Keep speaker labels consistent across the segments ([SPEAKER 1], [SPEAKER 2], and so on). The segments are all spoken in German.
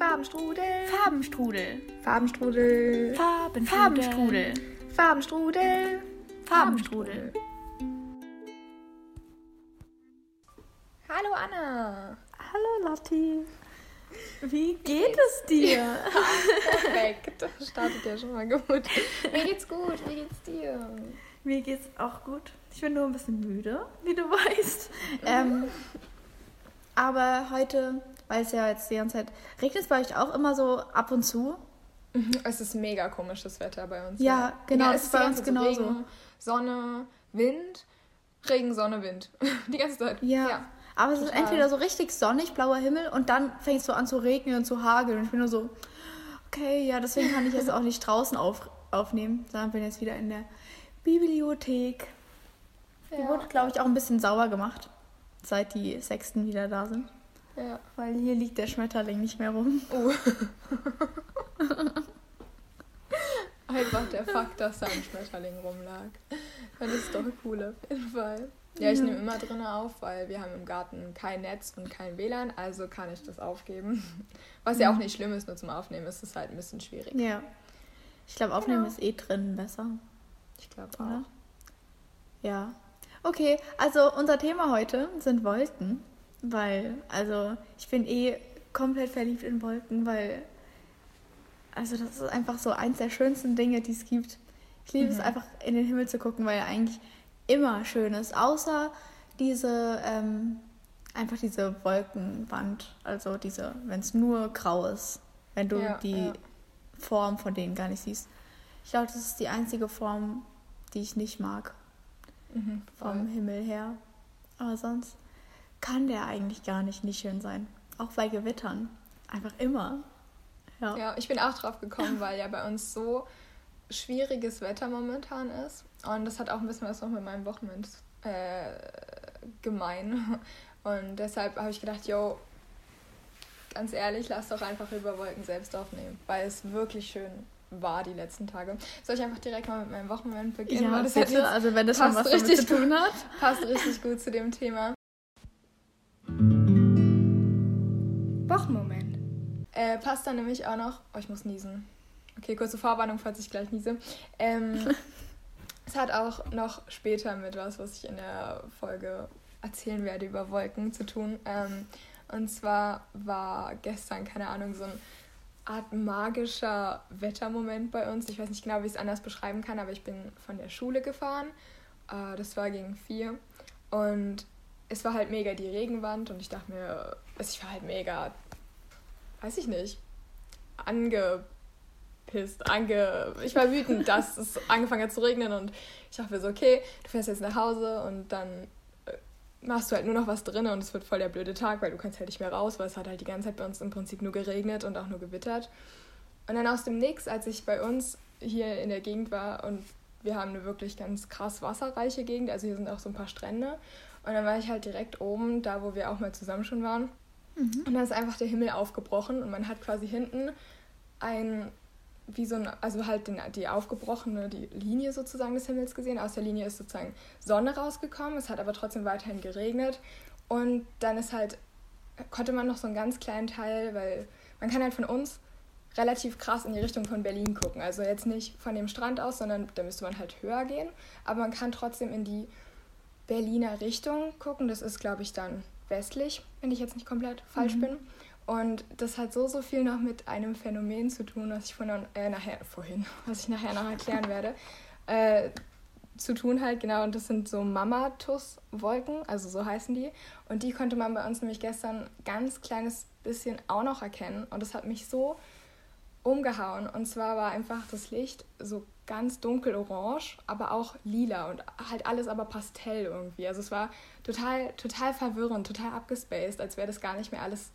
[SPEAKER 1] Farbenstrudel.
[SPEAKER 2] Farbenstrudel.
[SPEAKER 1] Farbenstrudel.
[SPEAKER 2] Farben Farbenstrudel.
[SPEAKER 1] Farbenstrudel.
[SPEAKER 2] Farbenstrudel.
[SPEAKER 1] Hallo Anna.
[SPEAKER 2] Hallo Lotti. Wie geht es dir?
[SPEAKER 1] Perfekt. Das startet ja schon mal gut. Mir geht's gut. Wie geht's dir?
[SPEAKER 2] Mir geht's auch gut. Ich bin nur ein bisschen müde, wie du weißt. Ähm, aber heute, weil es ja jetzt die ganze Zeit regnet, es bei euch auch immer so ab und zu.
[SPEAKER 1] Es ist mega komisches Wetter bei uns.
[SPEAKER 2] Ja, genau,
[SPEAKER 1] Ja, es
[SPEAKER 2] ist bei uns genauso.
[SPEAKER 1] Regen, Sonne, Wind, Regen, Sonne, Wind. Die ganze Zeit.
[SPEAKER 2] Ja. Aber es ist
[SPEAKER 1] total.
[SPEAKER 2] entweder so richtig sonnig, blauer Himmel und dann fängt es so an zu regnen und zu hageln. Und ich bin nur so, okay, ja, deswegen kann ich jetzt auch nicht draußen auf, aufnehmen, sondern bin jetzt wieder in der Bibliothek. Die
[SPEAKER 1] Ja.
[SPEAKER 2] wurde, glaube ich, auch ein bisschen sauer gemacht, seit die Sechsten wieder da sind.
[SPEAKER 1] Ja.
[SPEAKER 2] Weil hier liegt der Schmetterling nicht mehr rum.
[SPEAKER 1] Oh. Einfach der Fakt, dass da ein Schmetterling rumlag. Das ist doch cool auf jeden Fall. Ja, ich
[SPEAKER 2] Ja.
[SPEAKER 1] nehme immer drinnen auf, weil wir haben im Garten kein Netz und kein WLAN, also kann ich das aufgeben. Was ja auch nicht schlimm ist, nur zum Aufnehmen ist es halt ein bisschen schwierig.
[SPEAKER 2] Ja. Ich glaube, aufnehmen
[SPEAKER 1] Genau.
[SPEAKER 2] ist eh drinnen besser,
[SPEAKER 1] Ich glaube auch.
[SPEAKER 2] Ja. Okay, also unser Thema heute sind Wolken, weil, also ich bin eh komplett verliebt in Wolken, weil, also das ist einfach so eins der schönsten Dinge, die es gibt. Ich liebe es
[SPEAKER 1] Mhm.
[SPEAKER 2] einfach in den Himmel zu gucken, weil er eigentlich immer schön ist, außer diese, ähm, einfach diese Wolkenwand, also diese, wenn es nur grau ist, wenn du
[SPEAKER 1] Ja,
[SPEAKER 2] die
[SPEAKER 1] ja.
[SPEAKER 2] Form von denen gar nicht siehst. Ich glaube, das ist die einzige Form, die ich nicht mag
[SPEAKER 1] Mhm,
[SPEAKER 2] vom. Himmel her. Aber sonst kann der eigentlich gar nicht nicht schön sein. Auch bei Gewittern. Einfach immer. Ja.
[SPEAKER 1] Ja, ich bin auch drauf gekommen, weil ja bei uns so schwieriges Wetter momentan ist. Und das hat auch ein bisschen was noch mit meinem Wochenende äh, gemein. Und deshalb habe ich gedacht, yo, ganz ehrlich, lass doch einfach über Wolken selbst aufnehmen, weil es wirklich schön war die letzten Tage. Soll ich einfach direkt mal mit meinem Wochenende beginnen?
[SPEAKER 2] Ja,
[SPEAKER 1] weil das hat
[SPEAKER 2] bitte.
[SPEAKER 1] jetzt-
[SPEAKER 2] Also wenn das schon was damit
[SPEAKER 1] richtig
[SPEAKER 2] zu tun hat.
[SPEAKER 1] passt richtig gut zu dem Thema.
[SPEAKER 3] Wochenmoment.
[SPEAKER 1] Äh, passt dann nämlich auch noch. Oh, ich muss niesen. Okay, kurze Vorwarnung, falls ich gleich niese. Ähm, es hat auch noch später mit was, was ich in der Folge erzählen werde über Wolken zu tun. Ähm, und zwar war gestern, keine Ahnung, so ein Art magischer Wettermoment bei uns. Ich weiß nicht genau, wie ich es anders beschreiben kann, aber ich bin von der Schule gefahren. Äh, das war gegen vier. Und es war halt mega die Regenwand und ich dachte mir, also ich war halt mega weiß ich nicht, angepisst, ange... Ich war wütend, dass es angefangen hat zu regnen und ich dachte mir so, okay, du fährst jetzt nach Hause und dann äh, machst du halt nur noch was drin und es wird voll der blöde Tag, weil du kannst halt nicht mehr raus, weil es hat halt die ganze Zeit bei uns im Prinzip nur geregnet und auch nur gewittert. Und dann aus dem Nix, als ich bei uns hier in der Gegend war und wir haben eine wirklich ganz krass wasserreiche Gegend, also hier sind auch so ein paar Strände. Und dann war ich halt direkt oben, da wo wir auch mal zusammen schon waren. Und dann ist einfach der Himmel aufgebrochen und man hat quasi hinten ein, wie so ein, also halt den, die aufgebrochene, die Linie sozusagen des Himmels gesehen. Aus der Linie ist sozusagen Sonne rausgekommen, es hat aber trotzdem weiterhin geregnet. Und dann ist halt, konnte man noch so einen ganz kleinen Teil, weil man kann halt von uns relativ krass in die Richtung von Berlin gucken. Also jetzt nicht von dem Strand aus, sondern da müsste man halt höher gehen. Aber man kann trotzdem in die Berliner Richtung gucken. Das ist, glaube ich, dann westlich, wenn ich jetzt nicht komplett falsch bin. Und das hat so, so viel noch mit einem Phänomen zu tun, was ich vorhin, äh, nachher, vorhin, was ich nachher noch erklären werde. Äh, zu tun halt, genau, und das sind so Mamatus-Wolken, also so heißen die. Und die konnte man bei uns nämlich gestern ganz kleines bisschen auch noch erkennen. Und das hat mich so umgehauen. Und zwar war einfach das Licht so ganz dunkelorange, aber auch lila und halt alles aber pastell irgendwie. Also es war total, total verwirrend, total abgespaced, als wäre das gar nicht mehr alles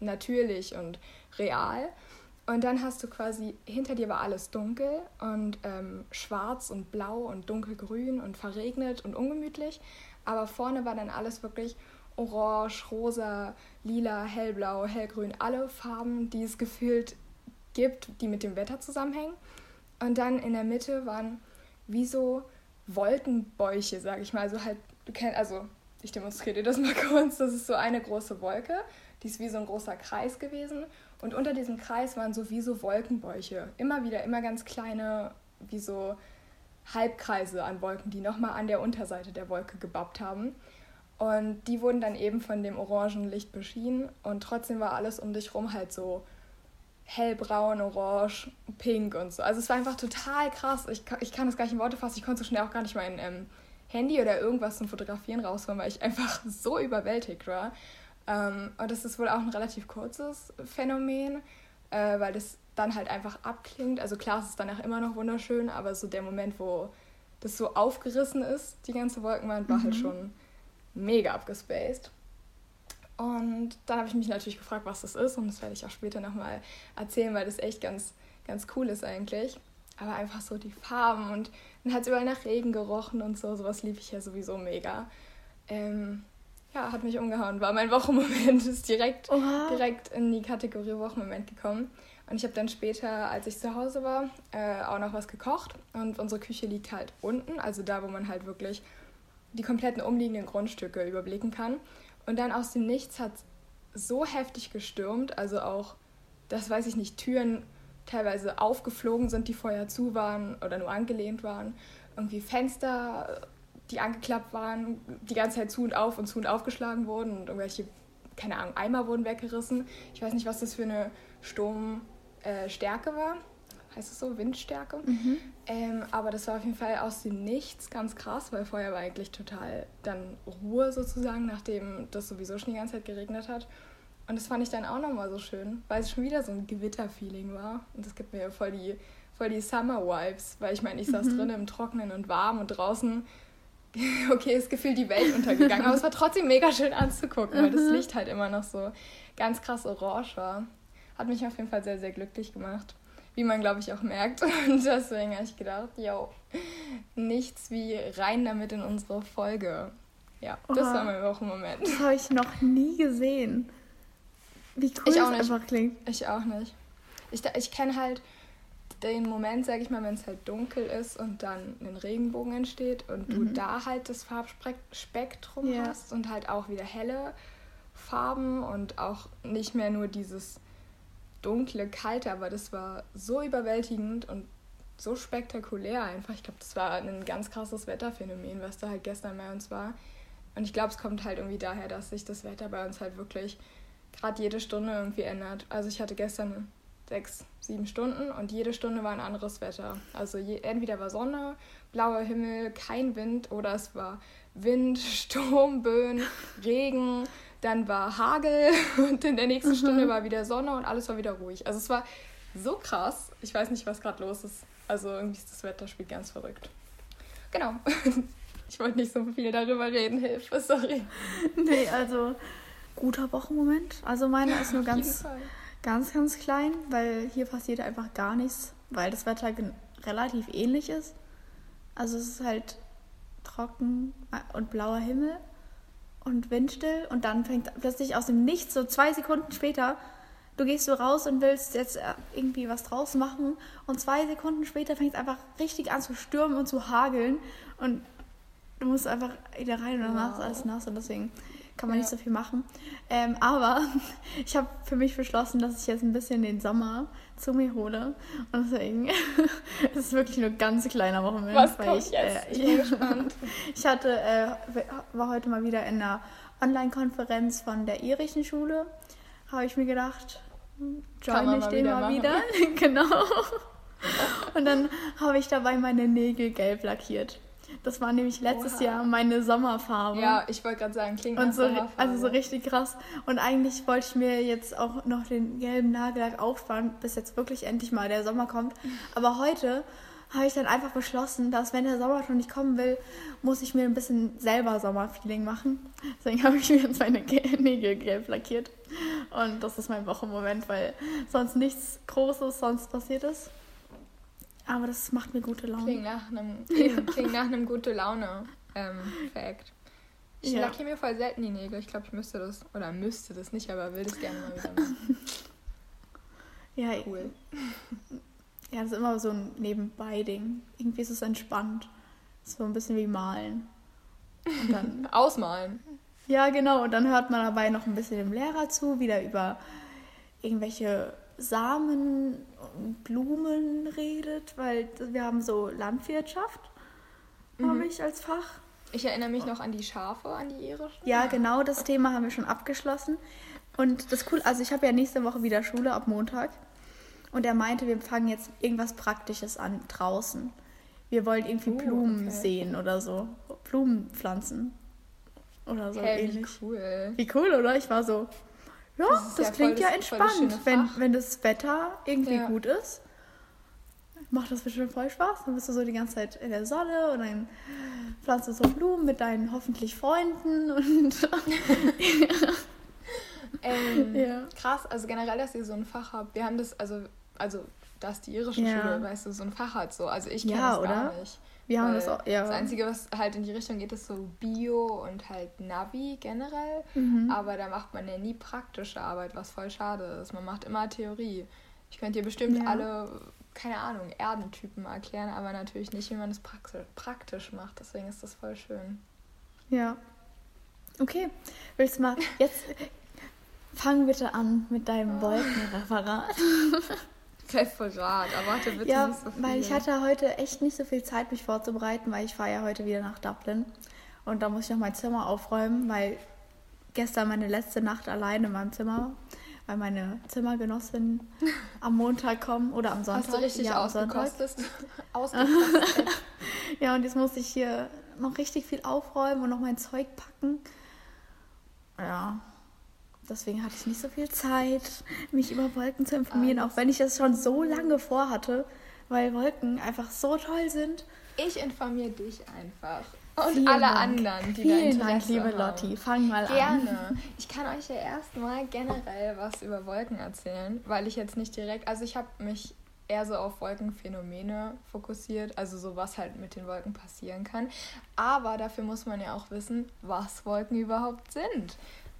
[SPEAKER 1] natürlich und real. Und dann hast du quasi, hinter dir war alles dunkel und ähm, schwarz und blau und dunkelgrün und verregnet und ungemütlich. Aber vorne war dann alles wirklich orange, rosa, lila, hellblau, hellgrün, alle Farben, die es gefühlt gibt, die mit dem Wetter zusammenhängen. Und dann in der Mitte waren wie so Wolkenbäuche, sag ich mal. Also halt, du kennst, also ich demonstriere dir das mal kurz. Das ist so eine große Wolke, die ist wie so ein großer Kreis gewesen. Und unter diesem Kreis waren so wie so Wolkenbäuche. Immer wieder, immer ganz kleine, wie so Halbkreise an Wolken, die nochmal an der Unterseite der Wolke gebappt haben. Und die wurden dann eben von dem orangen Licht beschienen und trotzdem war alles um dich rum halt so hellbraun, orange, pink und so. Also es war einfach total krass. Ich, ich kann das gar nicht in Worte fassen. Ich konnte so schnell auch gar nicht mein ähm, Handy oder irgendwas zum Fotografieren rausholen, weil ich einfach so überwältigt war. Ähm, und das ist wohl auch ein relativ kurzes Phänomen, äh, weil das dann halt einfach abklingt. Also klar, es ist danach immer noch wunderschön, aber so der Moment, wo das so aufgerissen ist, die ganze Wolkenwand, war halt mhm. halt schon mega abgespaced. Und dann habe ich mich natürlich gefragt, was das ist. Und das werde ich auch später nochmal erzählen, weil das echt ganz, ganz cool ist eigentlich. Aber einfach so die Farben und dann hat es überall nach Regen gerochen und so. Sowas lief ich ja sowieso mega. Ähm, ja, hat mich umgehauen. War mein Wochenmoment, ist direkt, direkt in die Kategorie Wochenmoment gekommen. Und ich habe dann später, als ich zu Hause war, äh, auch noch was gekocht. Und unsere Küche liegt halt unten, also da, wo man halt wirklich die kompletten umliegenden Grundstücke überblicken kann. Und dann aus dem Nichts hat so heftig gestürmt, also auch, das weiß ich nicht, Türen teilweise aufgeflogen sind, die vorher zu waren oder nur angelehnt waren. Irgendwie Fenster, die angeklappt waren, die ganze Zeit zu und auf und zu und aufgeschlagen wurden und irgendwelche, keine Ahnung, Eimer wurden weggerissen. Ich weiß nicht, was das für eine Sturmstärke äh, war heißt es so, Windstärke. Mhm. Ähm, aber das war auf jeden Fall aus dem Nichts ganz krass, weil vorher war eigentlich total dann Ruhe sozusagen, nachdem das sowieso schon die ganze Zeit geregnet hat. Und das fand ich dann auch nochmal so schön, weil es schon wieder so ein Gewitterfeeling war. Und das gibt mir voll die, voll die Summer-Vibes, weil ich meine, ich saß mhm. drin im Trockenen und warm und draußen, okay, ist gefühlt die Welt untergegangen, aber es war trotzdem mega schön anzugucken, weil das mhm. Licht halt immer noch so ganz krass orange war. Hat mich auf jeden Fall sehr, sehr glücklich gemacht wie man, glaube ich, auch merkt. Und deswegen habe ich gedacht, yo, nichts wie rein damit in unsere Folge. Ja, das war mein Wochenmoment.
[SPEAKER 2] Das habe ich noch nie gesehen. Wie cool ich
[SPEAKER 1] das einfach klingt. Ich auch nicht. Ich, ich kenne halt den Moment, sage ich mal, wenn es halt dunkel ist und dann ein Regenbogen entsteht und du mhm. da halt das Farbspektrum ja. hast und halt auch wieder helle Farben und auch nicht mehr nur dieses dunkle, kalte, aber das war so überwältigend und so spektakulär einfach. Ich glaube, das war ein ganz krasses Wetterphänomen, was da halt gestern bei uns war. Und ich glaube, es kommt halt irgendwie daher, dass sich das Wetter bei uns halt wirklich gerade jede Stunde irgendwie ändert. Also ich hatte gestern sechs, sieben Stunden und jede Stunde war ein anderes Wetter. Also je, entweder war Sonne, blauer Himmel, kein Wind oder es war Wind, Sturm, Böen, Regen, dann war Hagel und in der nächsten mhm. Stunde war wieder Sonne und alles war wieder ruhig. Also es war so krass. Ich weiß nicht, was gerade los ist. Also irgendwie ist das Wetterspiel ganz verrückt. Genau. Ich wollte nicht so viel darüber reden, Hilfe, sorry.
[SPEAKER 2] Nee, also guter Wochenmoment. Also meiner ist nur ganz, ganz, ganz klein, weil hier passiert einfach gar nichts, weil das Wetter relativ ähnlich ist. Also es ist halt trocken und blauer Himmel und windstill und dann fängt plötzlich aus dem Nichts, so zwei Sekunden später, du gehst so raus und willst jetzt äh, irgendwie was draus machen und zwei Sekunden später fängt es einfach richtig an zu stürmen und zu hageln und du musst einfach wieder rein und danach wow. ist alles nass und deswegen kann man ja. nicht so viel machen. Ähm, aber ich habe für mich beschlossen, dass ich jetzt ein bisschen den Sommer zu mir hole. Und deswegen es ist wirklich nur ganz kleiner Wochenende. Was kommt ich, jetzt? Äh, ich ich hatte, äh, war heute mal wieder in einer Online-Konferenz von der irischen Schule. Habe ich mir gedacht, join ich den mal wieder. wieder. genau. Und dann habe ich dabei meine Nägel gelb lackiert. Das war nämlich letztes Oha. Jahr meine Sommerfarbe.
[SPEAKER 1] Ja, ich wollte gerade sagen, klingt
[SPEAKER 2] und so, Also so richtig krass. Und eigentlich wollte ich mir jetzt auch noch den gelben Nagellack aufsparen, bis jetzt wirklich endlich mal der Sommer kommt. Aber heute habe ich dann einfach beschlossen, dass wenn der Sommer schon nicht kommen will, muss ich mir ein bisschen selber Sommerfeeling machen. Deswegen habe ich mir jetzt meine Nägel gelb lackiert. Und das ist mein Wochenmoment, weil sonst nichts Großes sonst passiert ist. Aber das macht mir gute Laune.
[SPEAKER 1] Klingt nach einem, klingt nach einem gute Laune ähm, Fact. Ich ja. lackiere mir voll selten die Nägel. Ich glaube, ich müsste das, oder müsste das nicht, aber will das gerne mal wieder machen.
[SPEAKER 2] ja, cool. Ja, das ist immer so ein Nebenbei-Ding. Irgendwie ist es entspannt. So ein bisschen wie malen.
[SPEAKER 1] Und dann Ausmalen.
[SPEAKER 2] Ja, genau. Und dann hört man dabei noch ein bisschen dem Lehrer zu, wieder über irgendwelche Samen und Blumen redet, weil wir haben so Landwirtschaft, mhm. habe ich als Fach.
[SPEAKER 1] Ich erinnere mich noch an die Schafe, an die irischen.
[SPEAKER 2] Ja, genau, das Thema haben wir schon abgeschlossen. Und das cool, also ich habe ja nächste Woche wieder Schule ab Montag. Und er meinte, wir fangen jetzt irgendwas Praktisches an draußen. Wir wollen irgendwie oh, Blumen okay. sehen oder so. Blumen pflanzen. Oder so hey, ähnlich. Wie cool. Wie cool, oder? Ich war so, ja, das, das ja klingt ja entspannt. Wenn, wenn das Wetter irgendwie ja. gut ist, macht das bestimmt voll Spaß. Dann bist du so die ganze Zeit in der Sonne und dann pflanzt du so Blumen mit deinen hoffentlich Freunden und.
[SPEAKER 1] ähm, ja. Krass, also generell, dass ihr so ein Fach habt. Wir haben das, also, also dass die irische ja. Schule, weißt du, so ein Fach hat so. Also ich kenne ja, das gar oder? nicht. Wir haben das auch, ja. Das Einzige, was halt in die Richtung geht, ist so Bio und halt Navi generell. Mhm. Aber da macht man ja nie praktische Arbeit, was voll schade ist. Man macht immer Theorie. Ich könnte dir bestimmt ja. alle, keine Ahnung, Erdentypen erklären, aber natürlich nicht, wie man das praktisch macht. Deswegen ist das voll schön.
[SPEAKER 2] Ja. Okay. Willst du mal jetzt fang bitte an mit deinem Wolkenreferat.
[SPEAKER 1] Referat, erwarte bitte
[SPEAKER 2] ja, nicht so viel. Weil ich hatte heute echt nicht so viel Zeit, mich vorzubereiten, weil ich fahre ja heute wieder nach Dublin. Und da muss ich noch mein Zimmer aufräumen, weil gestern meine letzte Nacht allein in meinem Zimmer, weil meine Zimmergenossin am Montag kommen oder am Sonntag. Hast du richtig ja, ausgekostet? ausgekostet. ja, und jetzt muss ich hier noch richtig viel aufräumen und noch mein Zeug packen. Ja, Deswegen hatte ich nicht so viel Zeit, mich über Wolken zu informieren, Alles. auch wenn ich das schon so lange vorhatte, weil Wolken einfach so toll sind.
[SPEAKER 1] Ich informiere dich einfach. Und Vielen alle Dank. anderen, die Vielen da Dank, liebe Lotti. Fang mal Gerne. an. Gerne. Ich kann euch ja erstmal generell was über Wolken erzählen, weil ich jetzt nicht direkt, also ich habe mich eher so auf Wolkenphänomene fokussiert, also so was halt mit den Wolken passieren kann. Aber dafür muss man ja auch wissen, was Wolken überhaupt sind.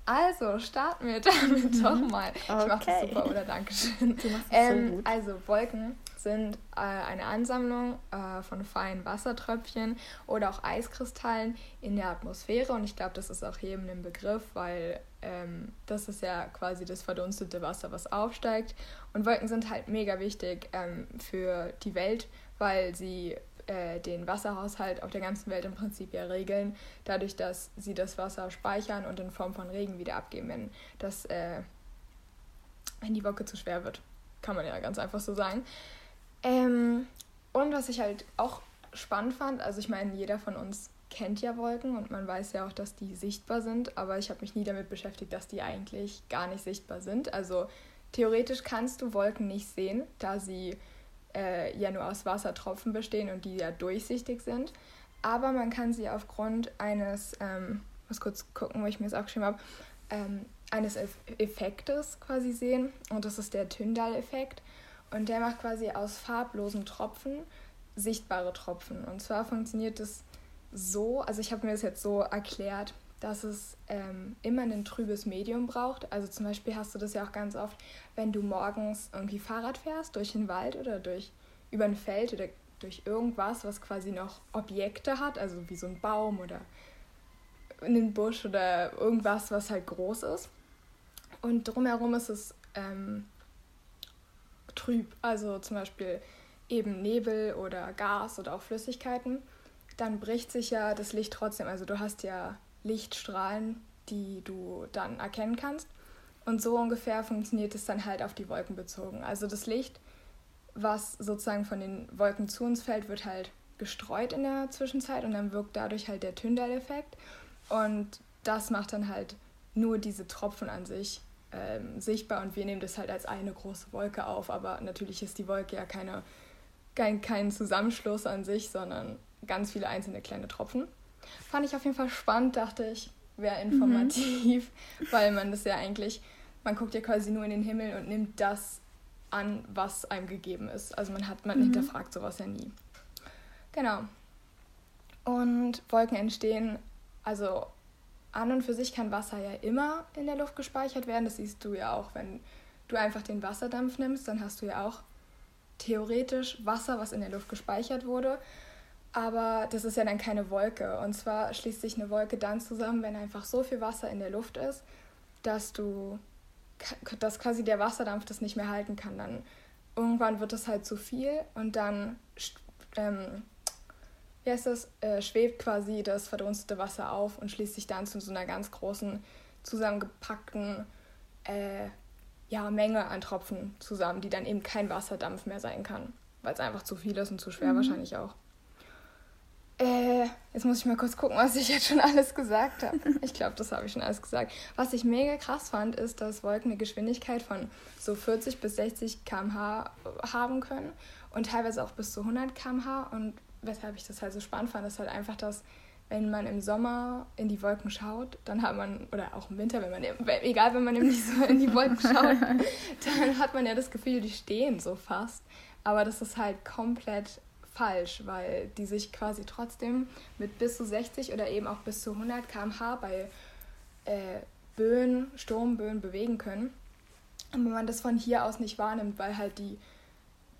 [SPEAKER 1] Also, starten wir damit mhm. doch mal. Ich okay. mache das super, oder? Dankeschön. Du machst das ähm, so gut. Also, Wolken sind äh, eine Ansammlung äh, von feinen Wassertröpfchen oder auch Eiskristallen in der Atmosphäre. Und ich glaube, das ist auch jedem ein Begriff, weil ähm, das ist ja quasi das verdunstete Wasser, was aufsteigt. Und Wolken sind halt mega wichtig ähm, für die Welt, weil sie äh, den Wasserhaushalt auf der ganzen Welt im Prinzip ja regeln, dadurch, dass sie das Wasser speichern und in Form von Regen wieder abgeben, wenn, das, äh, wenn die Wolke zu schwer wird. Kann man ja ganz einfach so sagen. Ähm, und was ich halt auch spannend fand, also ich meine, jeder von uns kennt ja Wolken und man weiß ja auch, dass die sichtbar sind, aber ich habe mich nie damit beschäftigt, dass die eigentlich gar nicht sichtbar sind. Also theoretisch kannst du Wolken nicht sehen, da sie äh, ja nur aus Wassertropfen bestehen und die ja durchsichtig sind. Aber man kann sie aufgrund eines, ähm, muss kurz gucken, wo ich mir das aufgeschrieben habe, ähm, eines Effektes quasi sehen. Und das ist der Tyndall-Effekt. Und der macht quasi aus farblosen Tropfen sichtbare Tropfen. Und zwar funktioniert das so, also ich habe mir das jetzt so erklärt, dass es ähm, immer ein trübes Medium braucht. Also zum Beispiel hast du das ja auch ganz oft, wenn du morgens irgendwie Fahrrad fährst durch den Wald oder durch über ein Feld oder durch irgendwas, was quasi noch Objekte hat, also wie so ein Baum oder einen Busch oder irgendwas, was halt groß ist. Und drumherum ist es ähm, trüb, also zum Beispiel eben Nebel oder Gas oder auch Flüssigkeiten. Dann bricht sich ja das Licht trotzdem. Also du hast ja Lichtstrahlen, die du dann erkennen kannst. Und so ungefähr funktioniert es dann halt auf die Wolken bezogen. Also das Licht, was sozusagen von den Wolken zu uns fällt, wird halt gestreut in der Zwischenzeit und dann wirkt dadurch halt der Tyndall-Effekt. Und das macht dann halt nur diese Tropfen an sich ähm, sichtbar und wir nehmen das halt als eine große Wolke auf. Aber natürlich ist die Wolke ja keine, kein, kein Zusammenschluss an sich, sondern ganz viele einzelne kleine Tropfen. Fand ich auf jeden Fall spannend, dachte ich, wäre informativ, mhm. weil man das ja eigentlich, man guckt ja quasi nur in den Himmel und nimmt das an, was einem gegeben ist. Also man hat, man mhm. hinterfragt sowas ja nie. Genau. Und Wolken entstehen, also an und für sich kann Wasser ja immer in der Luft gespeichert werden. Das siehst du ja auch, wenn du einfach den Wasserdampf nimmst, dann hast du ja auch theoretisch Wasser, was in der Luft gespeichert wurde. Aber das ist ja dann keine Wolke. Und zwar schließt sich eine Wolke dann zusammen, wenn einfach so viel Wasser in der Luft ist, dass du, dass quasi der Wasserdampf das nicht mehr halten kann. Dann irgendwann wird es halt zu viel und dann, ähm, wie heißt das, äh, schwebt quasi das verdunstete Wasser auf und schließt sich dann zu so einer ganz großen, zusammengepackten äh, ja, Menge an Tropfen zusammen, die dann eben kein Wasserdampf mehr sein kann, weil es einfach zu viel ist und zu schwer mhm. wahrscheinlich auch. Äh, jetzt muss ich mal kurz gucken, was ich jetzt schon alles gesagt habe. Ich glaube, das habe ich schon alles gesagt. Was ich mega krass fand, ist, dass Wolken eine Geschwindigkeit von so 40 bis 60 km/h haben können und teilweise auch bis zu 100 km/h. Und weshalb ich das halt so spannend fand, ist halt einfach, dass wenn man im Sommer in die Wolken schaut, dann hat man, oder auch im Winter, wenn man, egal, wenn man nämlich so in die Wolken schaut, dann hat man ja das Gefühl, die stehen so fast. Aber das ist halt komplett falsch, weil die sich quasi trotzdem mit bis zu 60 oder eben auch bis zu 100 km/h bei äh, Böen, Sturmböen bewegen können. Und wenn man das von hier aus nicht wahrnimmt, weil halt die,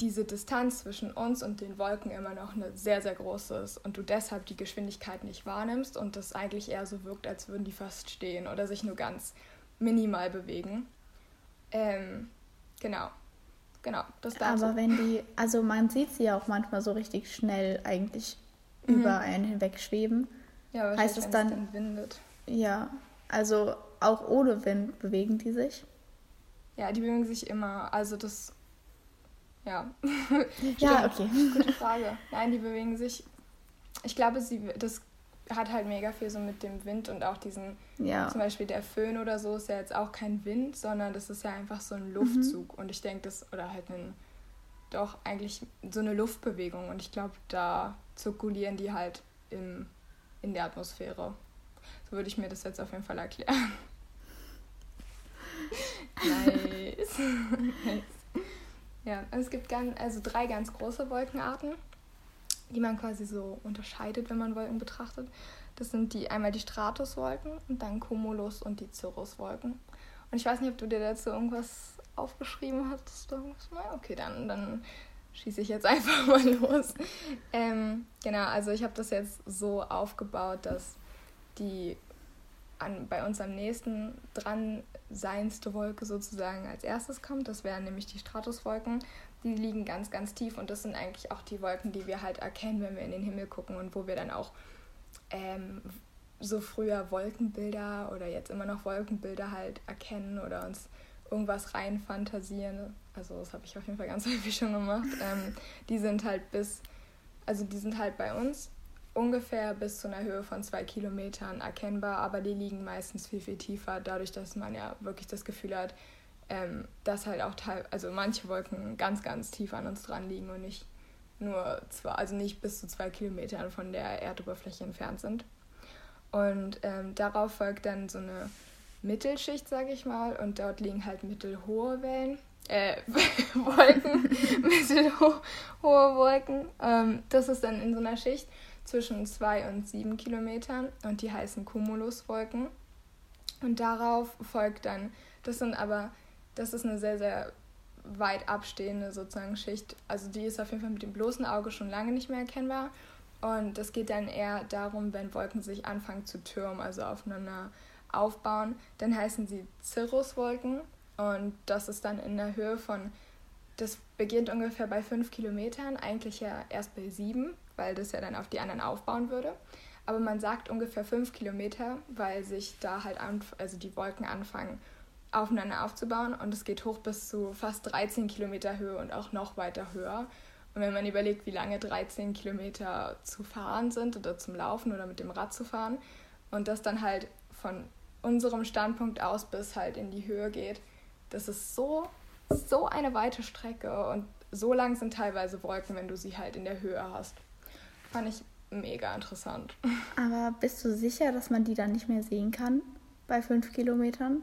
[SPEAKER 1] diese Distanz zwischen uns und den Wolken immer noch eine sehr, sehr groß ist und du deshalb die Geschwindigkeit nicht wahrnimmst und das eigentlich eher so wirkt, als würden die fast stehen oder sich nur ganz minimal bewegen. Ähm, genau. Genau,
[SPEAKER 2] das dazu. Aber wenn die, also man sieht sie ja auch manchmal so richtig schnell eigentlich mhm. über einen hinweg schweben. Ja, heißt es dann, dann windet. Ja, also auch ohne Wind bewegen die sich?
[SPEAKER 1] Ja, die bewegen sich immer. Also das, ja. ja, okay. Gute Frage. Nein, die bewegen sich. Ich glaube, sie, das hat halt mega viel so mit dem Wind und auch diesen, ja. zum Beispiel der Föhn oder so ist ja jetzt auch kein Wind, sondern das ist ja einfach so ein Luftzug. Mhm. Und ich denke, das, oder halt ein, doch eigentlich so eine Luftbewegung. Und ich glaube, da zirkulieren die halt im, in der Atmosphäre. So würde ich mir das jetzt auf jeden Fall erklären. nice. nice. Ja, es gibt ganz, also drei ganz große Wolkenarten die man quasi so unterscheidet, wenn man Wolken betrachtet. Das sind die einmal die Stratuswolken und dann Cumulus und die Cirruswolken. Und ich weiß nicht, ob du dir dazu irgendwas aufgeschrieben hast. Okay, dann, dann schieße ich jetzt einfach mal los. Ähm, genau, also ich habe das jetzt so aufgebaut, dass die an, bei uns am nächsten dran seinste Wolke sozusagen als erstes kommt. Das wären nämlich die Stratuswolken die liegen ganz, ganz tief und das sind eigentlich auch die Wolken, die wir halt erkennen, wenn wir in den Himmel gucken und wo wir dann auch ähm, so früher Wolkenbilder oder jetzt immer noch Wolkenbilder halt erkennen oder uns irgendwas rein fantasieren. Also das habe ich auf jeden Fall ganz häufig schon gemacht. Ähm, die sind halt bis, also die sind halt bei uns ungefähr bis zu einer Höhe von zwei Kilometern erkennbar, aber die liegen meistens viel, viel tiefer, dadurch, dass man ja wirklich das Gefühl hat, ähm, dass halt auch teil also manche Wolken ganz, ganz tief an uns dran liegen und nicht nur zwei, also nicht bis zu zwei Kilometern von der Erdoberfläche entfernt sind. Und ähm, darauf folgt dann so eine Mittelschicht, sage ich mal, und dort liegen halt mittelhohe Wellen, äh, Wolken, mittelhohe Wolken. Ähm, das ist dann in so einer Schicht zwischen zwei und sieben Kilometern und die heißen Cumuluswolken. Und darauf folgt dann, das sind aber das ist eine sehr, sehr weit abstehende sozusagen Schicht. Also die ist auf jeden Fall mit dem bloßen Auge schon lange nicht mehr erkennbar. Und es geht dann eher darum, wenn Wolken sich anfangen zu türmen, also aufeinander aufbauen, dann heißen sie Cirruswolken. Und das ist dann in der Höhe von, das beginnt ungefähr bei fünf Kilometern, eigentlich ja erst bei sieben, weil das ja dann auf die anderen aufbauen würde. Aber man sagt ungefähr fünf Kilometer, weil sich da halt, also die Wolken anfangen aufeinander aufzubauen und es geht hoch bis zu fast 13 Kilometer Höhe und auch noch weiter höher. Und wenn man überlegt, wie lange 13 Kilometer zu fahren sind oder zum Laufen oder mit dem Rad zu fahren und das dann halt von unserem Standpunkt aus bis halt in die Höhe geht, das ist so, so eine weite Strecke und so lang sind teilweise Wolken, wenn du sie halt in der Höhe hast. Fand ich mega interessant.
[SPEAKER 2] Aber bist du sicher, dass man die dann nicht mehr sehen kann bei fünf Kilometern?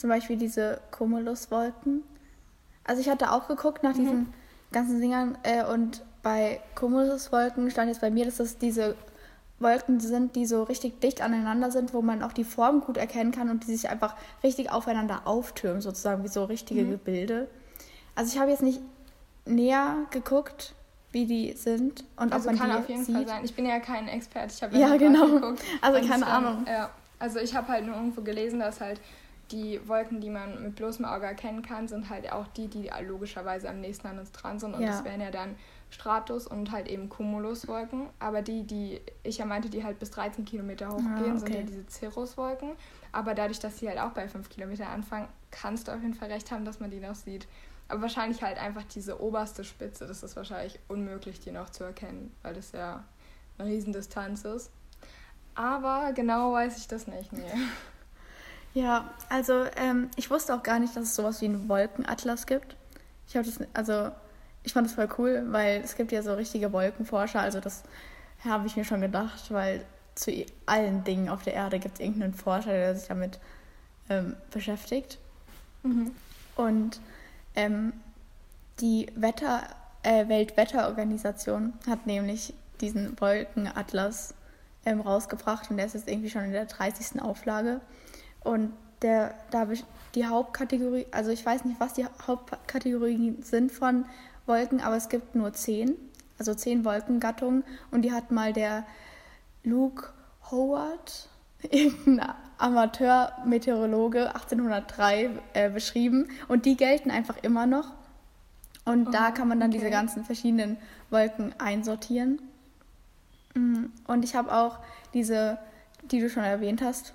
[SPEAKER 2] Zum Beispiel diese Cumuluswolken. Also ich hatte auch geguckt nach mhm. diesen ganzen Singern äh, und bei Cumuluswolken stand jetzt bei mir, dass das diese Wolken sind, die so richtig dicht aneinander sind, wo man auch die Form gut erkennen kann und die sich einfach richtig aufeinander auftürmen, sozusagen wie so richtige mhm. Gebilde. Also ich habe jetzt nicht näher geguckt, wie die sind und
[SPEAKER 1] also
[SPEAKER 2] ob man
[SPEAKER 1] kann
[SPEAKER 2] die
[SPEAKER 1] auf jeden
[SPEAKER 2] sieht.
[SPEAKER 1] Fall sein. Ich bin ja kein Experte. Ich habe
[SPEAKER 2] Ja,
[SPEAKER 1] nur
[SPEAKER 2] genau.
[SPEAKER 1] nachgeguckt.
[SPEAKER 2] Also keine
[SPEAKER 1] dann-
[SPEAKER 2] Ahnung.
[SPEAKER 1] Ja, also ich habe halt nur irgendwo gelesen, dass halt die Wolken, die man mit bloßem Auge erkennen kann, sind halt auch die, die logischerweise am nächsten an uns dran sind. Und
[SPEAKER 2] Ja.
[SPEAKER 1] das wären ja dann Stratus und halt eben Cumuluswolken. Aber die, die ich ja meinte, die halt bis 13 Kilometer hochgehen,
[SPEAKER 2] Ah,
[SPEAKER 1] sind
[SPEAKER 2] okay.
[SPEAKER 1] ja diese Cirruswolken. Aber dadurch, dass sie halt auch bei 5 Kilometer anfangen, kannst du auf jeden Fall recht haben, dass man die noch sieht. Aber wahrscheinlich halt einfach diese oberste Spitze, das ist wahrscheinlich unmöglich, die noch zu erkennen, weil das ja eine Riesendistanz ist. Aber genau weiß ich das nicht. Nee.
[SPEAKER 2] Ja, also ähm, ich wusste auch gar nicht, dass es sowas wie einen Wolkenatlas gibt. Ich habe das, also ich fand das voll cool, weil es gibt ja so richtige Wolkenforscher. Also das habe ich mir schon gedacht, weil zu allen Dingen auf der Erde gibt es irgendeinen Forscher, der sich damit ähm, beschäftigt. Und ähm, die Wetter, äh, Weltwetterorganisation hat nämlich diesen Wolkenatlas ähm, rausgebracht und der ist jetzt irgendwie schon in der 30. Auflage. Und der, da bes- die Hauptkategorie, also ich weiß nicht, was die Hauptkategorien sind von Wolken, aber es gibt nur zehn, also zehn Wolkengattungen und die hat mal der Luke Howard, irgendein Amateur-Meteorologe 1803 äh, beschrieben und die gelten einfach immer noch. Und da
[SPEAKER 1] Oh,
[SPEAKER 2] kann man dann diese
[SPEAKER 1] okay.
[SPEAKER 2] ganzen verschiedenen Wolken einsortieren. Mm, Und ich habe auch diese, die du schon erwähnt hast,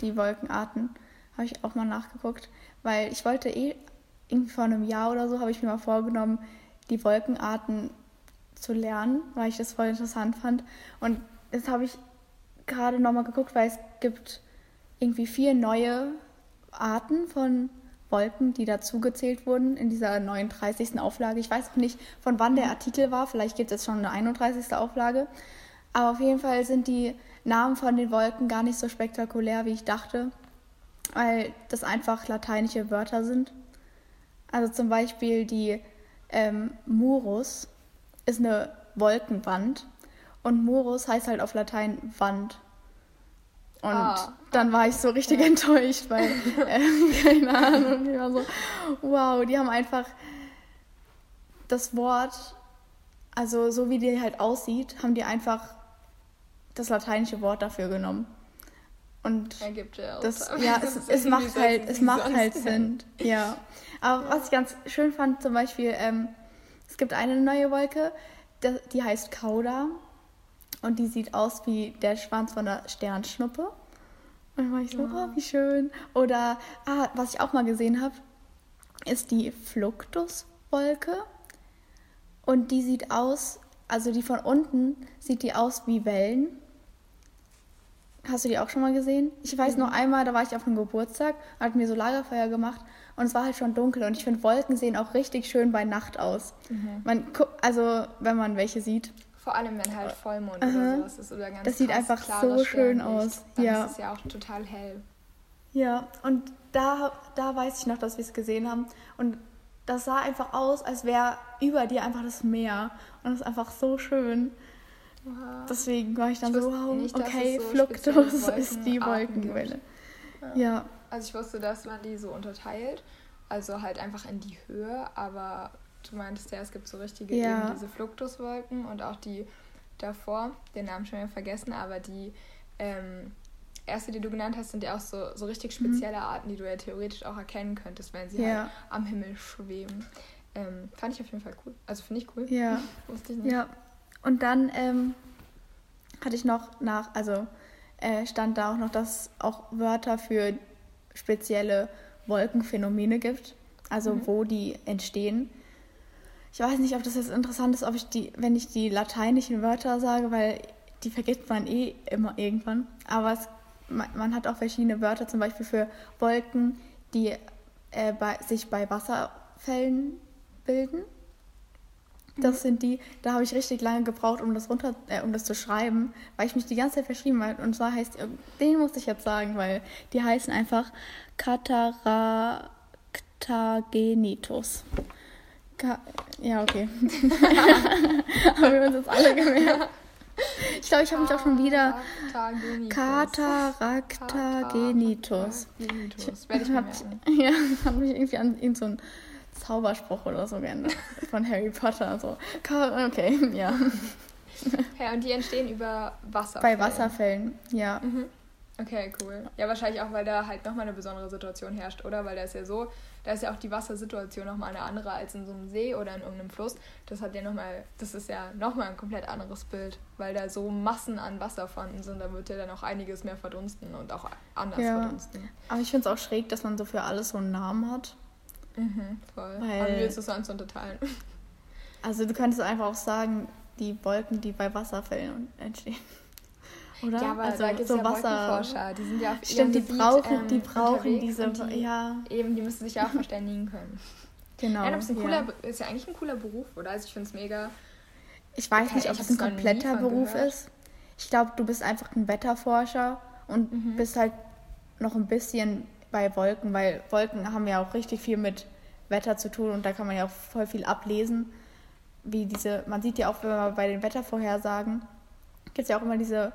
[SPEAKER 2] die Wolkenarten, habe ich auch mal nachgeguckt, weil ich wollte eh irgendwie vor einem Jahr oder so habe ich mir mal vorgenommen, die Wolkenarten zu lernen, weil ich das voll interessant fand. Und jetzt habe ich gerade nochmal geguckt, weil es gibt irgendwie vier neue Arten von Wolken, die dazugezählt wurden in dieser 39. Auflage. Ich weiß auch nicht, von wann der Artikel war. Vielleicht gibt es schon eine 31. Auflage. Aber auf jeden Fall sind die Namen von den Wolken gar nicht so spektakulär, wie ich dachte, weil das einfach lateinische Wörter sind. Also zum Beispiel die ähm, Murus ist eine Wolkenwand und Murus heißt halt auf Latein Wand. Und
[SPEAKER 1] Ah.
[SPEAKER 2] dann war ich so richtig enttäuscht, weil, äh, keine Ahnung, ich war so, wow, die haben einfach das Wort, also so wie die halt aussieht, haben die einfach das lateinische Wort dafür genommen. Und
[SPEAKER 1] Ergibt ja auch.
[SPEAKER 2] das, ja, es,
[SPEAKER 1] ist
[SPEAKER 2] es macht halt, es macht halt. Sinn. Ja. Aber was ich ganz schön fand, zum Beispiel, ähm, es gibt eine neue Wolke, die, heißt Cauda. Und die sieht aus wie der Schwanz von einer Sternschnuppe. Und dann war ich so, oh, wie schön. Oder, ah, was ich auch mal gesehen habe, ist die Fluctuswolke. Und die sieht aus, also die von unten sieht die aus wie Wellen. Hast du die auch schon mal gesehen? Ich weiß noch einmal, da war ich auf einem Geburtstag hat mir so Lagerfeuer gemacht und es war halt schon dunkel und ich finde Wolken sehen auch richtig schön bei Nacht aus. Man gu- also wenn man welche sieht.
[SPEAKER 1] Vor allem, wenn halt Vollmond
[SPEAKER 2] Aha.
[SPEAKER 1] oder sowas ist oder ganz
[SPEAKER 2] Das sieht einfach so schön aus.
[SPEAKER 1] Dann
[SPEAKER 2] Ja.
[SPEAKER 1] ist es ja auch total hell.
[SPEAKER 2] Ja, und da, da weiß ich noch, dass wir es gesehen haben. Und das sah einfach aus, als wäre über dir einfach das Meer. Und das ist einfach so schön. Deswegen war ich dann
[SPEAKER 1] Ich
[SPEAKER 2] so, wow,
[SPEAKER 1] nicht,
[SPEAKER 2] okay,
[SPEAKER 1] so spezielle
[SPEAKER 2] ist die. Wolkenwelle. Ja.
[SPEAKER 1] Also ich wusste, dass man die so unterteilt. Also halt einfach in die Höhe, aber du meintest ja, es gibt so richtige
[SPEAKER 2] Ja.
[SPEAKER 1] eben diese Fluctuswolken und auch die davor, den Namen schon wieder vergessen, aber die ähm, erste, die du genannt hast, sind ja auch so, so richtig spezielle Arten, die du ja theoretisch auch erkennen könntest, wenn sie
[SPEAKER 2] Mhm. Ja.
[SPEAKER 1] halt am Himmel schweben. Ähm, fand ich auf jeden Fall cool. Also finde ich cool.
[SPEAKER 2] Ja.
[SPEAKER 1] Wusste ich nicht.
[SPEAKER 2] Ja, und dann ähm, hatte ich noch nach, also äh, stand da auch noch, dass es auch Wörter für spezielle Wolkenphänomene gibt, also wo die entstehen. Ich weiß nicht, ob das jetzt interessant ist, ob ich die, wenn ich die lateinischen Wörter sage, weil die vergisst man eh immer irgendwann. Aber es, man, man hat auch verschiedene Wörter, zum Beispiel für Wolken, die äh, bei, sich bei Wasserfällen bilden. Das sind die, da habe ich richtig lange gebraucht, um das runter, äh, um das zu schreiben, weil ich mich die ganze Zeit verschrieben habe. Und zwar heißt, den muss ich jetzt sagen, weil die heißen einfach Cataractagenitus. Ka ja, okay. haben wir uns jetzt alle gemerkt. Ich glaube, ich habe mich auch schon wieder.
[SPEAKER 1] Cataractagenitus.
[SPEAKER 2] Cataractagenitus.
[SPEAKER 1] Werde ich
[SPEAKER 2] hab,
[SPEAKER 1] merken.
[SPEAKER 2] ja, habe mich irgendwie an irgend so ein Zauberspruch oder so gerne von Harry Potter. So. Okay, ja.
[SPEAKER 1] Ja, und die entstehen über Wasser.
[SPEAKER 2] Bei Wasserfällen, ja.
[SPEAKER 1] Mhm. Okay, cool. Ja, wahrscheinlich auch, weil da halt nochmal eine besondere Situation herrscht, oder? Weil da ist ja so, da ist ja auch die Wassersituation nochmal eine andere als in so einem See oder in irgendeinem Fluss. Das hat ja nochmal, das ist ja nochmal ein komplett anderes Bild, weil da so Massen an Wasser vorhanden sind. Da wird ja dann auch einiges mehr verdunsten und auch anders ja. verdunsten.
[SPEAKER 2] Aber ich finde es auch schräg, dass man so für alles so einen Namen hat.
[SPEAKER 1] Mhm, voll. Weil, Aber wie willst du es sonst unterteilen?
[SPEAKER 2] Also du könntest einfach auch sagen, die Wolken, die bei Wasserfällen entstehen. Oder? Ja, aber also, da gibt so ja Wasser. die sind ja auf Stimmt, die Gebiet, brauchen, ähm, die brauchen diese,
[SPEAKER 1] die, ja. Eben, die müssen sich ja auch verständigen können. Genau. Ja, ist, ein cooler, ja. ist ja eigentlich ein cooler Beruf, oder? Also ich finde es mega...
[SPEAKER 2] Ich weiß nicht, ob es ein kompletter Beruf gehört. ist. Ich glaube, du bist einfach ein Wetterforscher und mhm. bist halt noch ein bisschen bei Wolken, weil Wolken haben ja auch richtig viel mit Wetter zu tun und da kann man ja auch voll viel ablesen. Wie diese, man sieht ja auch, wenn man bei den Wettervorhersagen, gibt es ja auch immer diese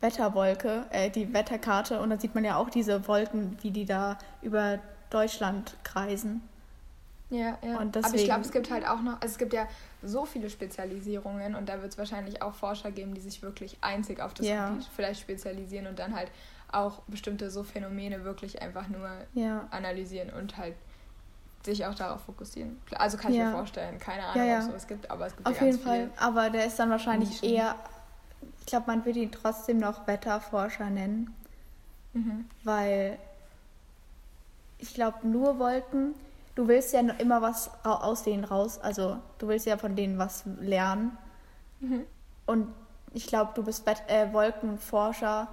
[SPEAKER 2] Wetterwolke, äh, die Wetterkarte und da sieht man ja auch diese Wolken, wie die da über Deutschland kreisen.
[SPEAKER 1] Ja, ja. Und deswegen, Aber ich glaube, es gibt halt auch noch, also es gibt ja so viele Spezialisierungen und da wird es wahrscheinlich auch Forscher geben, die sich wirklich einzig auf das ja. Gebiet vielleicht spezialisieren und dann halt auch bestimmte so Phänomene wirklich einfach nur ja. analysieren und halt sich auch darauf fokussieren. Also kann ich ja. mir vorstellen, keine Ahnung, ja, ob es sowas gibt, aber es gibt
[SPEAKER 2] Auf jeden Fall, aber der ist dann wahrscheinlich Nischen. eher, ich glaube, man würde ihn trotzdem noch Wetterforscher nennen, mhm. weil ich glaube, nur Wolken, du willst ja immer was aus denen raus, also du willst ja von denen was lernen. Mhm. Und ich glaube, du bist Bet äh, Wolkenforscher,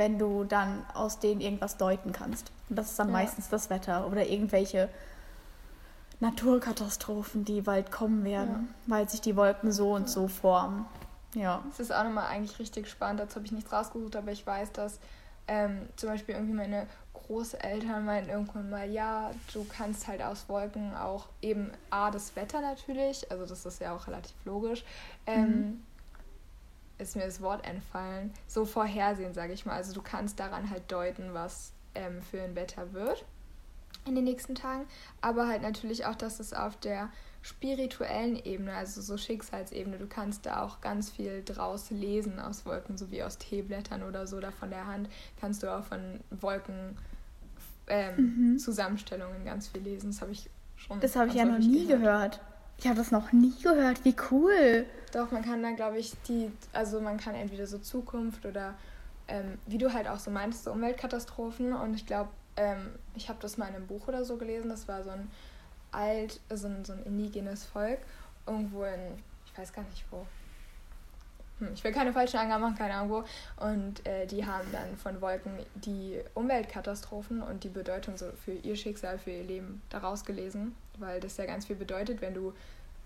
[SPEAKER 2] wenn du dann aus denen irgendwas deuten kannst. Und das ist dann ja. meistens das Wetter oder irgendwelche Naturkatastrophen, die bald kommen werden, ja. weil sich die Wolken so und so formen. Ja.
[SPEAKER 1] Das ist auch nochmal eigentlich richtig spannend. Dazu habe ich nichts rausgesucht, aber ich weiß, dass ähm, zum Beispiel irgendwie meine Großeltern meinten irgendwann mal, ja, du kannst halt aus Wolken auch eben A, das Wetter natürlich, also das ist ja auch relativ logisch, ähm, mhm ist mir das Wort entfallen, so vorhersehen, sage ich mal. Also du kannst daran halt deuten, was ähm, für ein Wetter wird in den nächsten Tagen, aber halt natürlich auch, dass es auf der spirituellen Ebene, also so Schicksalsebene, du kannst da auch ganz viel draus lesen aus Wolken, so wie aus Teeblättern oder so, oder von der Hand kannst du auch von Wolken ähm, mhm. Zusammenstellungen ganz viel lesen. Das habe ich schon.
[SPEAKER 2] Das habe ich ja noch nie gehört. gehört. Ich habe das noch nie gehört. Wie cool.
[SPEAKER 1] Doch, man kann da, glaube ich, die, also man kann entweder so Zukunft oder ähm, wie du halt auch so meinst, so Umweltkatastrophen. Und ich glaube, ähm, ich habe das mal in einem Buch oder so gelesen. Das war so ein alt, so ein, so ein indigenes Volk. Irgendwo in, ich weiß gar nicht wo. Hm, ich will keine falschen Angaben machen, keine Ahnung wo. Und äh, die haben dann von Wolken die Umweltkatastrophen und die Bedeutung so für ihr Schicksal, für ihr Leben daraus gelesen weil das ja ganz viel bedeutet, wenn du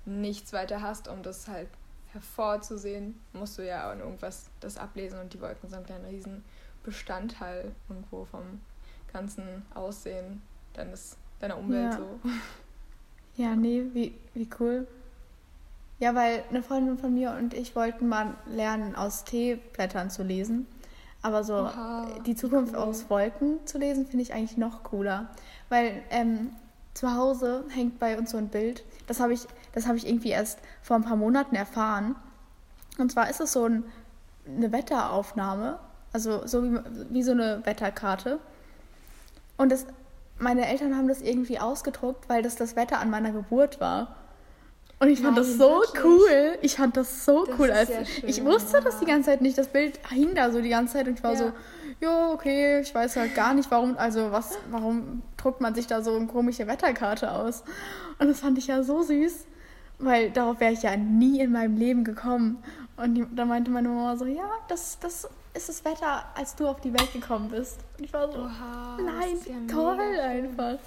[SPEAKER 1] nichts weiter hast, um das halt hervorzusehen, musst du ja auch irgendwas das ablesen und die Wolken sind ja ein riesen Bestandteil irgendwo vom ganzen Aussehen deines, deiner Umwelt
[SPEAKER 2] ja.
[SPEAKER 1] so.
[SPEAKER 2] Ja, nee, wie, wie cool. Ja, weil eine Freundin von mir und ich wollten mal lernen, aus Teeblättern zu lesen. Aber so Oha, die Zukunft cool. aus Wolken zu lesen, finde ich eigentlich noch cooler. Weil ähm, zu Hause hängt bei uns so ein Bild. Das habe ich, hab ich irgendwie erst vor ein paar Monaten erfahren. Und zwar ist es so ein, eine Wetteraufnahme, also so wie, wie so eine Wetterkarte. Und das, meine Eltern haben das irgendwie ausgedruckt, weil das das Wetter an meiner Geburt war. Und ich fand Nein, das so wirklich? cool. Ich fand das so das cool. Als, schön, ich wusste ja. das die ganze Zeit nicht. Das Bild hing da so die ganze Zeit und ich war ja. so, ja, okay, ich weiß halt gar nicht, warum, also was, warum druckt man sich da so eine komische Wetterkarte aus? Und das fand ich ja so süß, weil darauf wäre ich ja nie in meinem Leben gekommen. Und die, da meinte meine Mama so, ja, das, das ist das Wetter, als du auf die Welt gekommen bist. Und ich war so, Oha, nein, ja toll einfach.